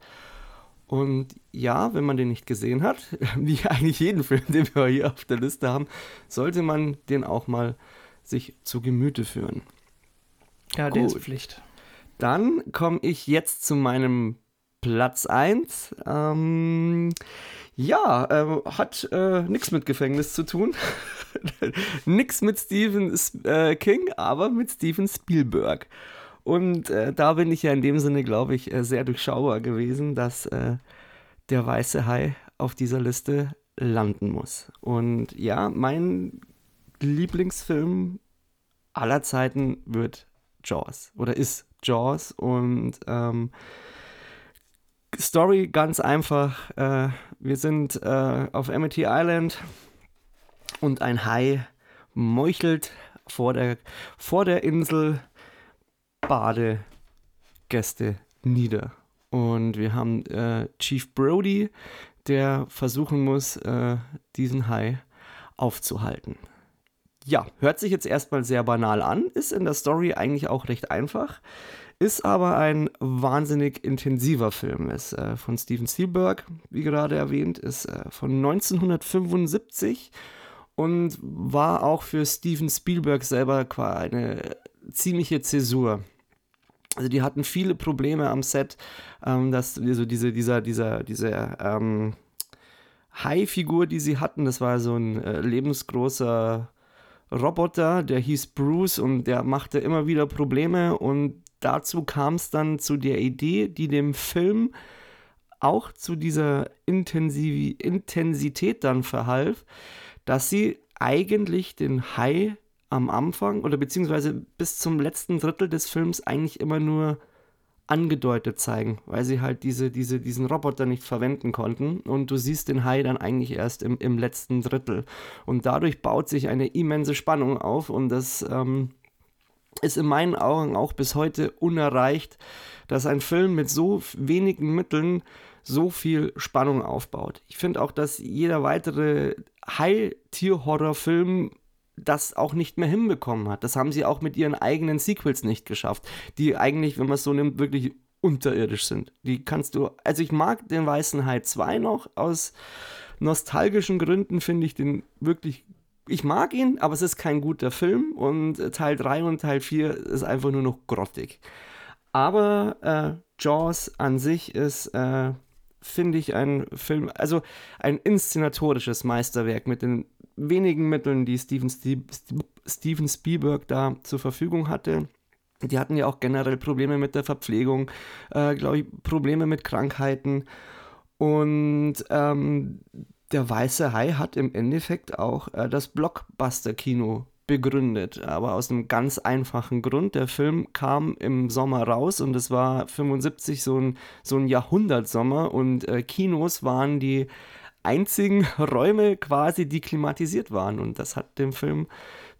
Und ja, wenn man den nicht gesehen hat, [LAUGHS] wie eigentlich jeden Film, den wir hier auf der Liste haben, sollte man den auch mal sich zu Gemüte führen. Ja, der ist Pflicht. Dann komme ich jetzt zu meinem Platz 1. Ähm, ja, äh, hat äh, nichts mit Gefängnis zu tun. [LAUGHS] nichts mit Stephen äh, King, aber mit Steven Spielberg. Und äh, da bin ich ja in dem Sinne, glaube ich, äh, sehr durchschaubar gewesen, dass äh, der weiße Hai auf dieser Liste landen muss. Und ja, mein Lieblingsfilm aller Zeiten wird Jaws oder ist Jaws und ähm, Story ganz einfach. Äh, wir sind äh, auf Amity Island und ein Hai meuchelt vor der, vor der Insel Badegäste nieder. Und wir haben äh, Chief Brody, der versuchen muss, äh, diesen Hai aufzuhalten. Ja, hört sich jetzt erstmal sehr banal an, ist in der Story eigentlich auch recht einfach, ist aber ein wahnsinnig intensiver Film. Ist äh, von Steven Spielberg, wie gerade erwähnt, ist äh, von 1975 und war auch für Steven Spielberg selber eine ziemliche Zäsur. Also die hatten viele Probleme am Set, ähm, dass also diese, dieser, dieser, diese ähm, Hai-Figur, die sie hatten, das war so ein äh, lebensgroßer Roboter, der hieß Bruce und der machte immer wieder Probleme und dazu kam es dann zu der Idee, die dem Film auch zu dieser Intensiv Intensität dann verhalf, dass sie eigentlich den Hai am Anfang oder beziehungsweise bis zum letzten Drittel des Films eigentlich immer nur angedeutet zeigen, weil sie halt diese, diese, diesen Roboter nicht verwenden konnten. Und du siehst den Hai dann eigentlich erst im, im letzten Drittel. Und dadurch baut sich eine immense Spannung auf und das ähm, ist in meinen Augen auch bis heute unerreicht, dass ein Film mit so wenigen Mitteln so viel Spannung aufbaut. Ich finde auch, dass jeder weitere Hai-Tier-Horror-Film das auch nicht mehr hinbekommen hat. Das haben sie auch mit ihren eigenen Sequels nicht geschafft, die eigentlich, wenn man es so nimmt, wirklich unterirdisch sind. Die kannst du, also ich mag den Weißen Hai 2 noch, aus nostalgischen Gründen finde ich den wirklich, ich mag ihn, aber es ist kein guter Film und Teil 3 und Teil 4 ist einfach nur noch grottig. Aber äh, Jaws an sich ist, äh, finde ich, ein Film, also ein inszenatorisches Meisterwerk mit den wenigen Mitteln, die Steven, Steven Spielberg da zur Verfügung hatte. Die hatten ja auch generell Probleme mit der Verpflegung, äh, glaube ich, Probleme mit Krankheiten. Und ähm, der Weiße Hai hat im Endeffekt auch äh, das Blockbuster-Kino begründet, aber aus einem ganz einfachen Grund. Der Film kam im Sommer raus und es war 75 so ein, so ein Jahrhundertsommer und äh, Kinos waren die einzigen [LAUGHS] Räume quasi, die klimatisiert waren und das hat dem Film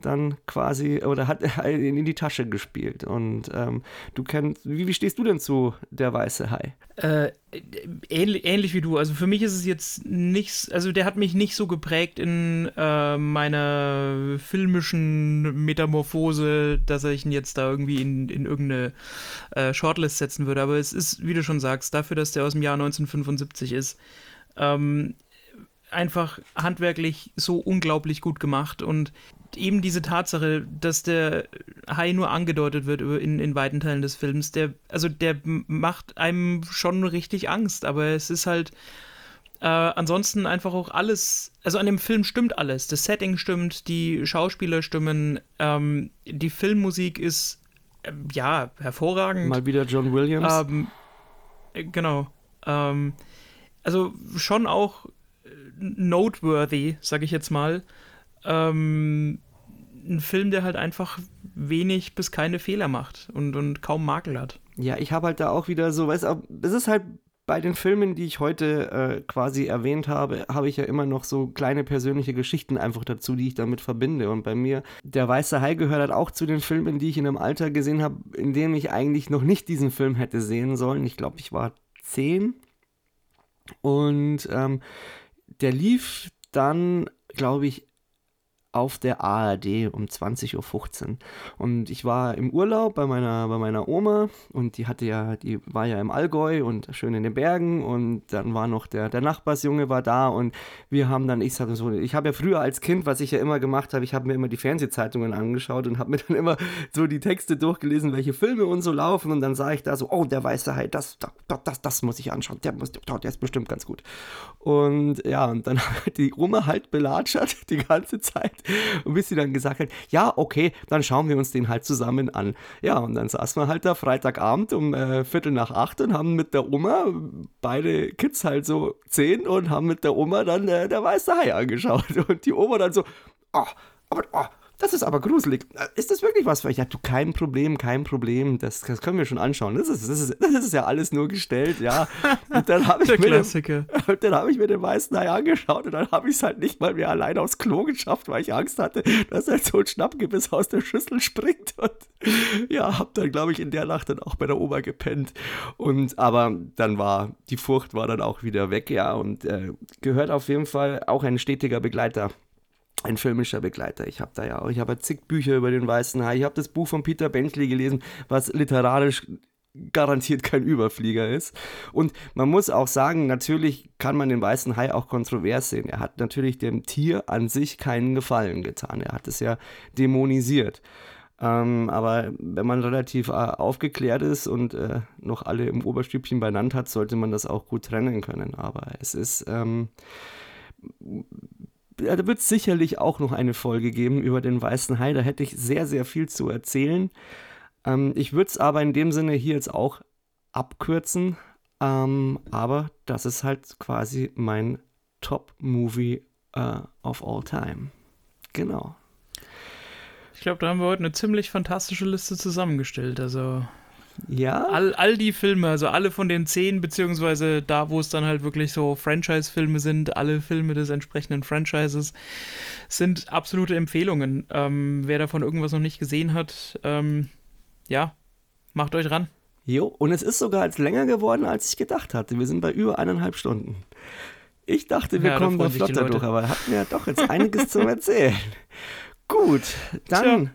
dann quasi oder hat [LAUGHS] in die Tasche gespielt. Und ähm, du kennst, wie, wie stehst du denn zu der weiße Hai? Äh, ähnlich, ähnlich wie du. Also für mich ist es jetzt nichts, also der hat mich nicht so geprägt in äh, meiner filmischen Metamorphose, dass ich ihn jetzt da irgendwie in, in irgendeine äh, Shortlist setzen würde. Aber es ist, wie du schon sagst, dafür, dass der aus dem Jahr 1975 ist, ähm, einfach handwerklich so unglaublich gut gemacht und eben diese Tatsache, dass der Hai nur angedeutet wird in, in weiten Teilen des Films, der, also der macht einem schon richtig Angst, aber es ist halt äh, ansonsten einfach auch alles, also an dem Film stimmt alles. Das Setting stimmt, die Schauspieler stimmen, ähm, die Filmmusik ist äh, ja hervorragend. Mal wieder John Williams. Ähm, äh, genau. Ähm, also schon auch äh, noteworthy, sag ich jetzt mal. Ähm, ein Film, der halt einfach wenig bis keine Fehler macht und, und kaum Makel hat. Ja, ich habe halt da auch wieder so, weißt du, es ist halt bei den Filmen, die ich heute äh, quasi erwähnt habe, habe ich ja immer noch so kleine persönliche Geschichten einfach dazu, die ich damit verbinde. Und bei mir, der Weiße Hai gehört halt auch zu den Filmen, die ich in einem Alter gesehen habe, in dem ich eigentlich noch nicht diesen Film hätte sehen sollen. Ich glaube, ich war zehn. Und ähm, der lief dann, glaube ich, auf der ARD um 20.15 Uhr. Und ich war im Urlaub bei meiner, bei meiner Oma und die hatte ja, die war ja im Allgäu und schön in den Bergen und dann war noch der, der Nachbarsjunge war da und wir haben dann, ich sage so, ich habe ja früher als Kind, was ich ja immer gemacht habe, ich habe mir immer die Fernsehzeitungen angeschaut und habe mir [LAUGHS] dann immer so die Texte durchgelesen, welche Filme und so laufen und dann sah ich da so, oh, der Weiße Hai, das, das, das, das muss ich anschauen, der, muss, der ist bestimmt ganz gut. Und ja, und dann [LAUGHS] hat die Oma halt belatschert die ganze Zeit [LAUGHS] und bis sie dann gesagt hat, ja, okay, dann schauen wir uns den halt zusammen an. Ja, und dann saßen wir halt da Freitagabend um äh, Viertel nach acht und haben mit der Oma, beide Kids halt so zehn und haben mit der Oma dann äh, der weiße Hai angeschaut. [LAUGHS] Und die Oma dann so, oh, aber, oh, das ist aber gruselig. Ist das wirklich was für euch? Ja, du, kein Problem, kein Problem. Das, das können wir schon anschauen. Das ist, das, ist, das ist ja alles nur gestellt, ja. [LAUGHS] Und dann habe ich, mir den, hab ich mir den weißen Hai angeschaut und dann habe ich es halt nicht mal mehr alleine aufs Klo geschafft, weil ich Angst hatte, dass halt so ein Schnappgebiss aus der Schüssel springt. Und ja, habe dann, glaube ich, in der Nacht dann auch bei der Oma gepennt. Und aber dann war, die Furcht war dann auch wieder weg, ja. Und äh, gehört auf jeden Fall auch ein stetiger Begleiter ein filmischer Begleiter. Ich habe da ja auch, ich habe zig Bücher über den Weißen Hai. Ich habe das Buch von Peter Bentley gelesen, was literarisch garantiert kein Überflieger ist. Und man muss auch sagen, natürlich kann man den weißen Hai auch kontrovers sehen. Er hat natürlich dem Tier an sich keinen Gefallen getan. Er hat es ja dämonisiert. Ähm, aber wenn man relativ äh, aufgeklärt ist und äh, noch alle im Oberstübchen benannt hat, sollte man das auch gut trennen können. Aber es ist ähm, da wird es sicherlich auch noch eine Folge geben über den Weißen Hai. Da hätte ich sehr, sehr viel zu erzählen. Ähm, ich würde es aber in dem Sinne hier jetzt auch abkürzen. Ähm, aber das ist halt quasi mein Top-Movie uh, of all time. Genau. Ich glaube, da haben wir heute eine ziemlich fantastische Liste zusammengestellt. Also ja. All, all die Filme, also alle von den zehn, beziehungsweise da, wo es dann halt wirklich so Franchise-Filme sind, alle Filme des entsprechenden Franchises, sind absolute Empfehlungen. Ähm, wer davon irgendwas noch nicht gesehen hat, ähm, ja, macht euch ran. Jo, und es ist sogar als länger geworden, als ich gedacht hatte. Wir sind bei über eineinhalb Stunden. Ich dachte, wir ja, kommen da flotter durch, aber hatten ja doch jetzt einiges zu erzählen. Gut, dann. Tja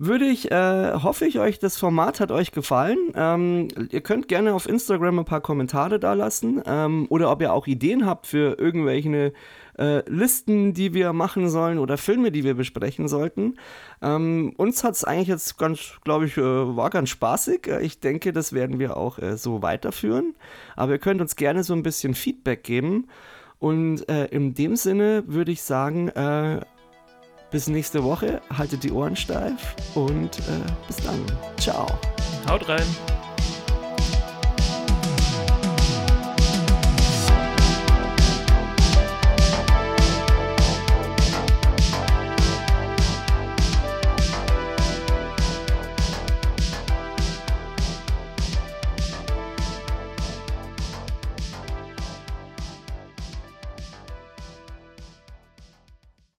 würde ich, äh, hoffe ich euch, das Format hat euch gefallen. Ähm, ihr könnt gerne auf Instagram ein paar Kommentare da lassen ähm, oder ob ihr auch Ideen habt für irgendwelche äh, Listen, die wir machen sollen oder Filme, die wir besprechen sollten. Ähm, uns hat es eigentlich jetzt ganz, glaube ich, äh, war ganz spaßig. Äh, ich denke, das werden wir auch äh, so weiterführen. Aber ihr könnt uns gerne so ein bisschen Feedback geben. Und äh, in dem Sinne würde ich sagen, bis nächste Woche, haltet die Ohren steif und bis dann. Ciao. Haut rein.